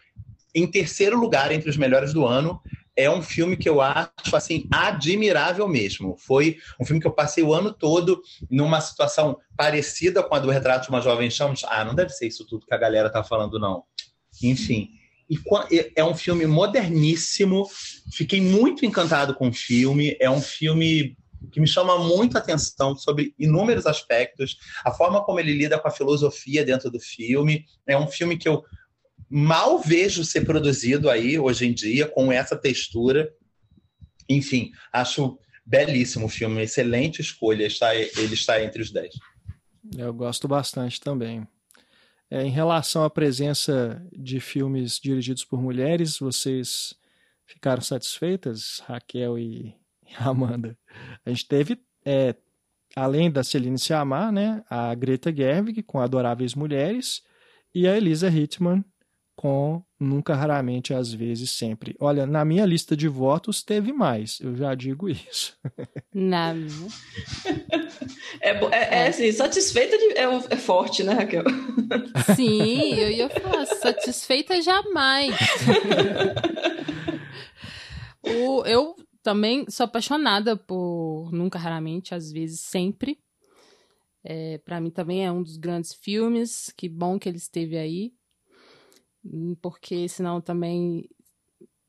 em terceiro lugar entre os melhores do ano. É um filme que eu acho assim admirável mesmo. Foi um filme que eu passei o ano todo numa situação parecida com a do Retrato de uma Jovem Chama. Ah, não deve ser isso tudo que a galera tá falando, não. Enfim, e é um filme moderníssimo. Fiquei muito encantado com o filme. É um filme que me chama muito a atenção sobre inúmeros aspectos, a forma como ele lida com a filosofia dentro do filme. É um filme que eu mal vejo ser produzido aí hoje em dia com essa textura. Enfim, acho belíssimo o filme, excelente escolha, está, ele está entre os 10. Eu gosto bastante também. É, em relação à presença de filmes dirigidos por mulheres, vocês ficaram satisfeitas, Raquel e Amanda? A gente teve, é, além da Celine Sciamma, né, a Greta Gerwig com Adoráveis Mulheres e a Elisa Hittman com nunca, raramente, às vezes, sempre. Olha, na minha lista de votos teve mais, eu já digo isso. Na é, é, é assim, satisfeita de, é, é, forte, né, Raquel? Sim, eu ia falar, satisfeita jamais. o, eu também sou apaixonada por Nunca, Raramente, às vezes, sempre. É, para mim também é um dos grandes filmes. Que bom que ele esteve aí porque senão também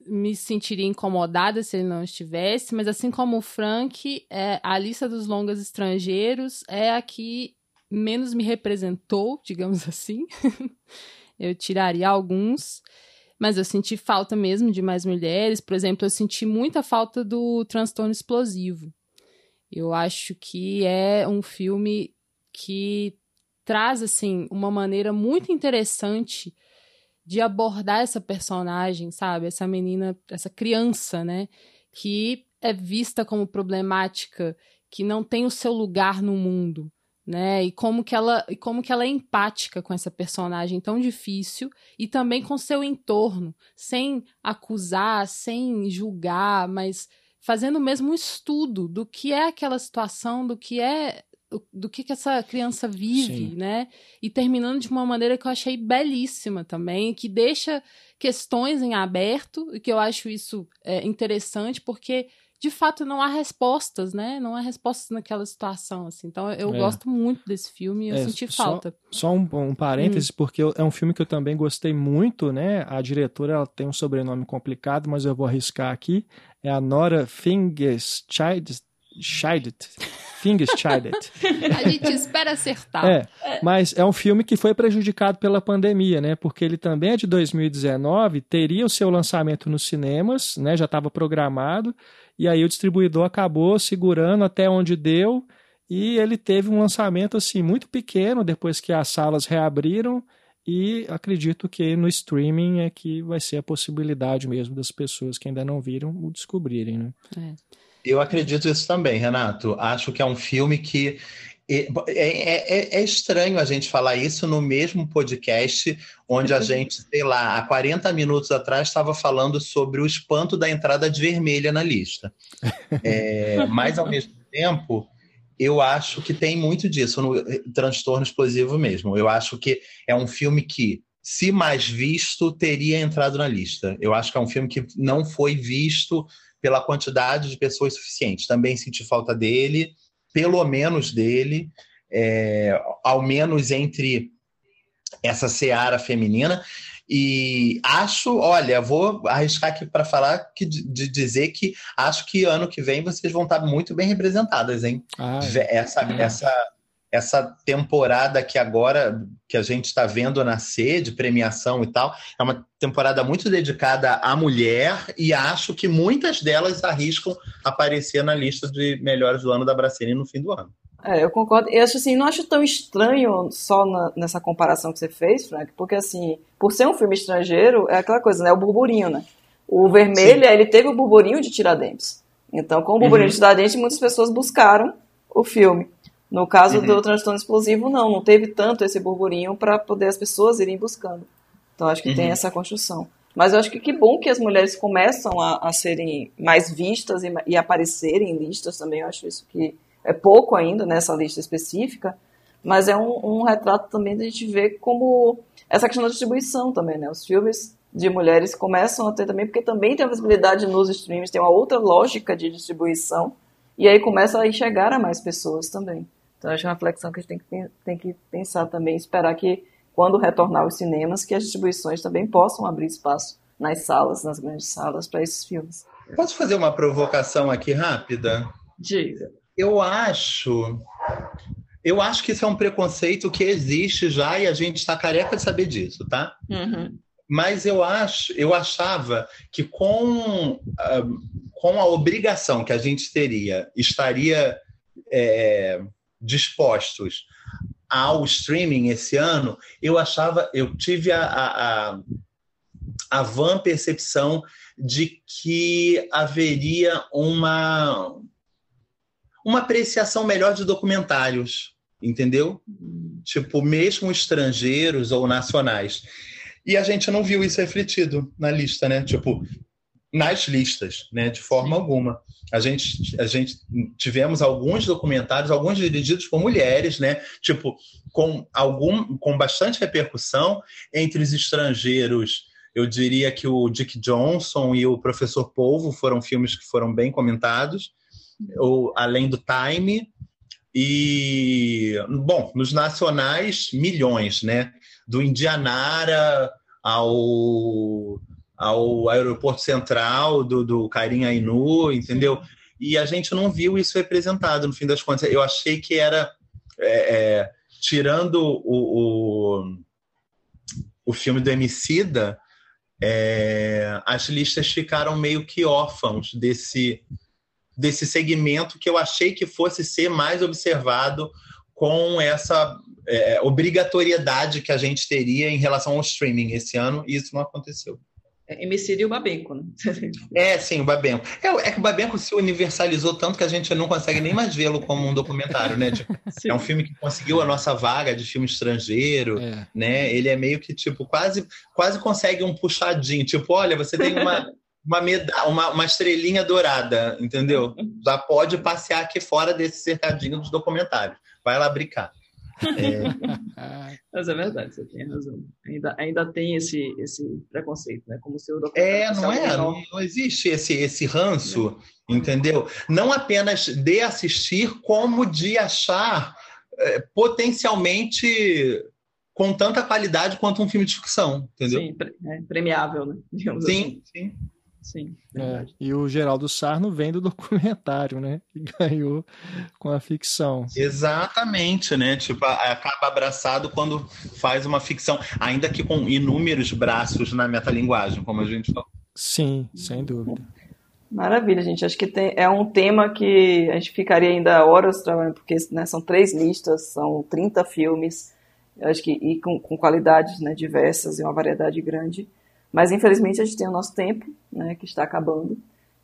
me sentiria incomodada se ele não estivesse, mas assim como o Frank, é, a lista dos longas estrangeiros é a que menos me representou, digamos assim. eu tiraria alguns, mas eu senti falta mesmo de mais mulheres. Por exemplo, eu senti muita falta do transtorno explosivo. Eu acho que é um filme que traz assim uma maneira muito interessante de abordar essa personagem, sabe? Essa menina, essa criança, né? Que é vista como problemática, que não tem o seu lugar no mundo, né? E como que ela, e como que ela é empática com essa personagem tão difícil e também com seu entorno, sem acusar, sem julgar, mas fazendo mesmo um estudo do que é aquela situação, do que é do que, que essa criança vive, Sim. né? E terminando de uma maneira que eu achei belíssima também, que deixa questões em aberto, e que eu acho isso é, interessante, porque de fato não há respostas, né? Não há respostas naquela situação, assim. Então eu é. gosto muito desse filme e eu é, senti só, falta. Só um, um parêntese, hum. porque é um filme que eu também gostei muito, né? A diretora ela tem um sobrenome complicado, mas eu vou arriscar aqui. É a Nora Fingerscheid. Scheidet. Fingerscheidet. a gente espera acertar. É, mas é um filme que foi prejudicado pela pandemia, né? Porque ele também é de 2019, teria o seu lançamento nos cinemas, né? Já estava programado e aí o distribuidor acabou segurando até onde deu e ele teve um lançamento assim muito pequeno depois que as salas reabriram e acredito que no streaming é que vai ser a possibilidade mesmo das pessoas que ainda não viram o descobrirem, né? É. Eu acredito isso também, Renato. Acho que é um filme que é, é, é, é, estranho a gente falar isso no mesmo podcast onde a gente, sei lá, há 40 minutos atrás estava falando sobre o espanto da entrada de vermelha na lista. É, mas, ao mesmo tempo, eu acho que tem muito disso no transtorno explosivo mesmo. Eu acho que é um filme que, se mais visto, teria entrado na lista. Eu acho que é um filme que não foi visto pela quantidade de pessoas suficientes. Também senti falta dele pelo menos dele, é, ao menos entre essa seara feminina. E acho, olha, vou arriscar aqui para falar que, de dizer que acho que ano que vem vocês vão estar muito bem representadas, hein? Ah, é. essa, é. essa, essa temporada que agora que a gente está vendo nascer de premiação e tal, é uma temporada muito dedicada à mulher e acho que muitas delas arriscam aparecer na lista de melhores do ano da Bracini no fim do ano. É, eu concordo. Eu acho assim, não acho tão estranho só na, nessa comparação que você fez, Frank, porque assim, por ser um filme estrangeiro, é aquela coisa, né? O burburinho, né? O vermelho, ele teve o burburinho de Tiradentes. Então, com o burburinho uhum. de Tiradentes, muitas pessoas buscaram o filme. No caso uhum. do transtorno explosivo, não, não teve tanto esse burburinho para poder as pessoas irem buscando. Então acho que uhum. tem essa construção. Mas eu acho que que bom que as mulheres começam a, a serem mais vistas e, e, aparecerem em listas também. Eu acho isso que é pouco ainda nessa lista específica, mas é um, um retrato também da gente ver como essa questão da distribuição também, né? Os filmes de mulheres começam a ter também, porque também tem a visibilidade nos streams, tem uma outra lógica de distribuição, e aí começa a chegar a mais pessoas também. Então, acho é uma reflexão que a gente tem que, tem que pensar também, esperar que, quando retornar aos cinemas, que as distribuições também possam abrir espaço nas salas, nas grandes salas, para esses filmes. Posso fazer uma provocação aqui rápida? Diga. Eu acho. Eu acho que isso é um preconceito que existe já e a gente está careca de saber disso, tá? Uhum. Mas eu acho, eu achava que com, uh, com a obrigação que a gente teria, estaria é, dispostos ao streaming esse ano, eu achava, eu tive a, a, a van percepção de que haveria uma uma apreciação melhor de documentários, entendeu? Tipo, mesmo estrangeiros ou nacionais. E a gente não viu isso refletido na lista, né? Tipo, nas listas, né? De forma Sim. alguma. A gente, a gente tivemos alguns documentários, alguns dirigidos por mulheres, né? Tipo, com algum, com bastante repercussão entre os estrangeiros. Eu diria que o Dick Johnson e o Professor Polvo foram filmes que foram bem comentados, ou além do Time. E, bom, nos nacionais, milhões, né? Do Indianara ao ao aeroporto central do, do Kairin Ainu, entendeu? E a gente não viu isso representado, no fim das contas. Eu achei que era, é, é, tirando o, o, o, filme do Emicida, é, as listas ficaram meio que órfãos desse, desse segmento que eu achei que fosse ser mais observado com essa é, obrigatoriedade que a gente teria em relação ao streaming esse ano, e isso não aconteceu. Emicida e o Babenco, né? É, sim, o Babenco. É, é, que o Babenco se universalizou tanto que a gente não consegue nem mais vê-lo como um documentário, né? Tipo, é um filme que conseguiu a nossa vaga de filme estrangeiro, é. né? Ele é meio que, tipo, quase, quase consegue um puxadinho. Tipo, olha, você tem uma... uma, uma, uma estrelinha dourada, entendeu? Já pode passear aqui fora desse cercadinho dos documentários. Vai lá brincar. É... Mas é verdade, você tem razão. Ainda, ainda tem esse, esse preconceito, né? Como se o É, não é? Não, não existe esse, esse ranço, é. entendeu? Não apenas de assistir, como de achar é, potencialmente com tanta qualidade quanto um filme de ficção, entendeu? Sim, é, premiável, né? Digamos sim, assim. sim. Sim. É, e o Geraldo Sarno vem do documentário, né? Que ganhou com a ficção. Exatamente, né? Tipo, acaba abraçado quando faz uma ficção, ainda que com inúmeros braços na metalinguagem, como a gente falou. Sim, sem dúvida. Maravilha, gente. Acho que tem, é um tema que a gente ficaria ainda horas trabalhando, porque né, são três listas, são 30 filmes, acho que e com, com qualidades né, diversas e uma variedade grande. Mas infelizmente a gente tem o nosso tempo, né, que está acabando.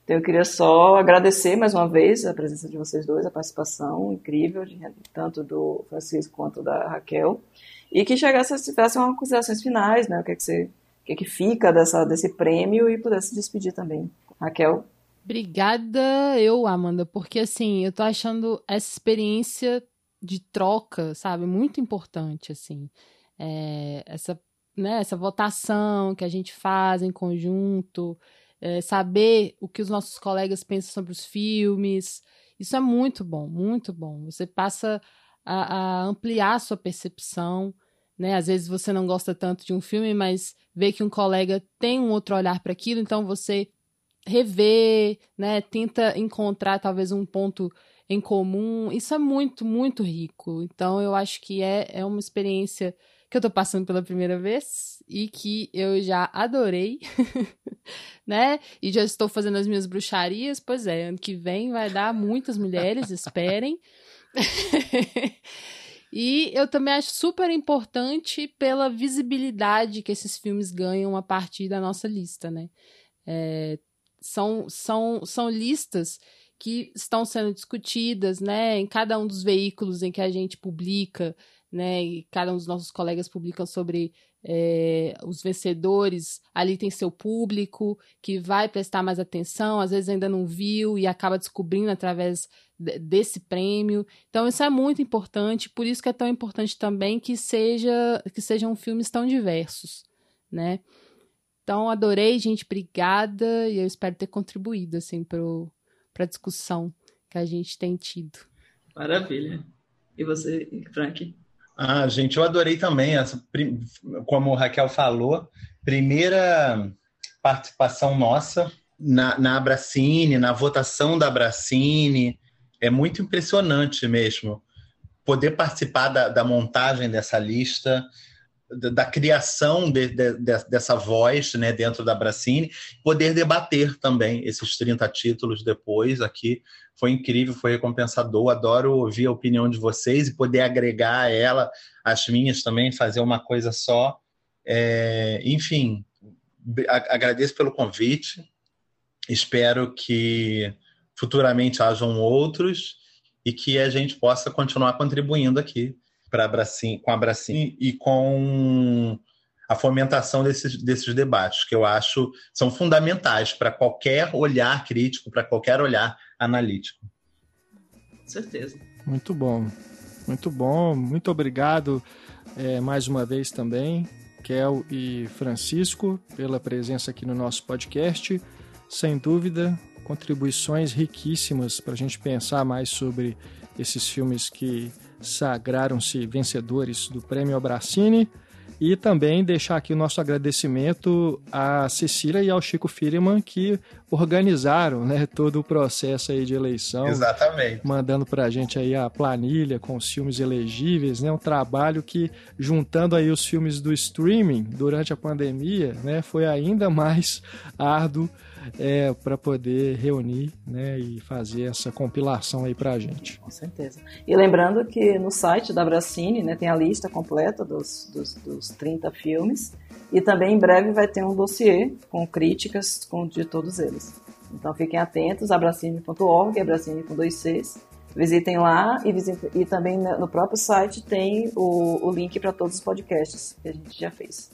Então eu queria só agradecer mais uma vez a presença de vocês dois, a participação incrível, tanto do Francisco quanto da Raquel, e que chegasse, tivesse umas considerações finais, né, o que é que você, o que, é que fica dessa, desse prêmio e pudesse despedir também. Raquel? Obrigada, eu, Amanda, porque assim, eu tô achando essa experiência de troca, sabe, muito importante, assim. É, essa né, essa votação que a gente faz em conjunto, é, saber o que os nossos colegas pensam sobre os filmes. Isso é muito bom, muito bom. Você passa a, a ampliar a sua percepção. Né? Às vezes você não gosta tanto de um filme, mas vê que um colega tem um outro olhar para aquilo, então você revê, né? tenta encontrar talvez um ponto em comum. Isso é muito, muito rico. Então eu acho que é, é uma experiência que eu tô passando pela primeira vez e que eu já adorei, né? E já estou fazendo as minhas bruxarias. Pois é, ano que vem vai dar muitas mulheres, esperem. e eu também acho super importante pela visibilidade que esses filmes ganham a partir da nossa lista, né? É, são, são, são listas que estão sendo discutidas, né, em cada um dos veículos em que a gente publica, né? E cada um dos nossos colegas publicam sobre é, os vencedores. Ali tem seu público que vai prestar mais atenção, às vezes ainda não viu e acaba descobrindo através desse prêmio. Então isso é muito importante, por isso que é tão importante também que seja que sejam filmes tão diversos, né? Então adorei, gente, obrigada e eu espero ter contribuído assim para a discussão que a gente tem tido. Maravilha. E você, Frank? Ah, gente, eu adorei também essa, como o Raquel falou, primeira participação nossa na, na Abracine, na votação da Abracine. É muito impressionante mesmo poder participar da, da montagem dessa lista, da, criação de, de, de, dessa voz né, dentro da Bracine, poder debater também esses 30 títulos depois aqui foi incrível, foi recompensador. Adoro ouvir a opinião de vocês e poder agregar ela as minhas também, fazer uma coisa só. É, enfim, agradeço pelo convite. Espero que futuramente hajam outros e que a gente possa continuar contribuindo aqui para com a Bracim e com a fomentação desses, desses debates, que eu acho são fundamentais para qualquer olhar crítico, para qualquer olhar analítico. Com certeza. Muito bom, muito bom. Muito obrigado é, mais uma vez também, Kel e Francisco, pela presença aqui no nosso podcast. Sem dúvida, contribuições riquíssimas para a gente pensar mais sobre esses filmes que sagraram-se vencedores do Prêmio Abracine. E também deixar aqui o nosso agradecimento à Cecília e ao Chico Firman que organizaram né, todo o processo aí de eleição. Exatamente. Mandando para a gente aí a planilha com os filmes elegíveis, né? Um trabalho que, juntando aí os filmes do streaming durante a pandemia, né, foi ainda mais árduo é, para poder reunir né, e fazer essa compilação aí para a gente. Com certeza. E lembrando que no site da Bracine né, tem a lista completa dos, dos, dos 30 filmes e também em breve vai ter um dossiê com críticas com, de todos eles. Então fiquem atentos, abracine.org, abracine com dois Cs. Visitem lá e, visitem, e também no próprio site tem o, o link para todos os podcasts que a gente já fez.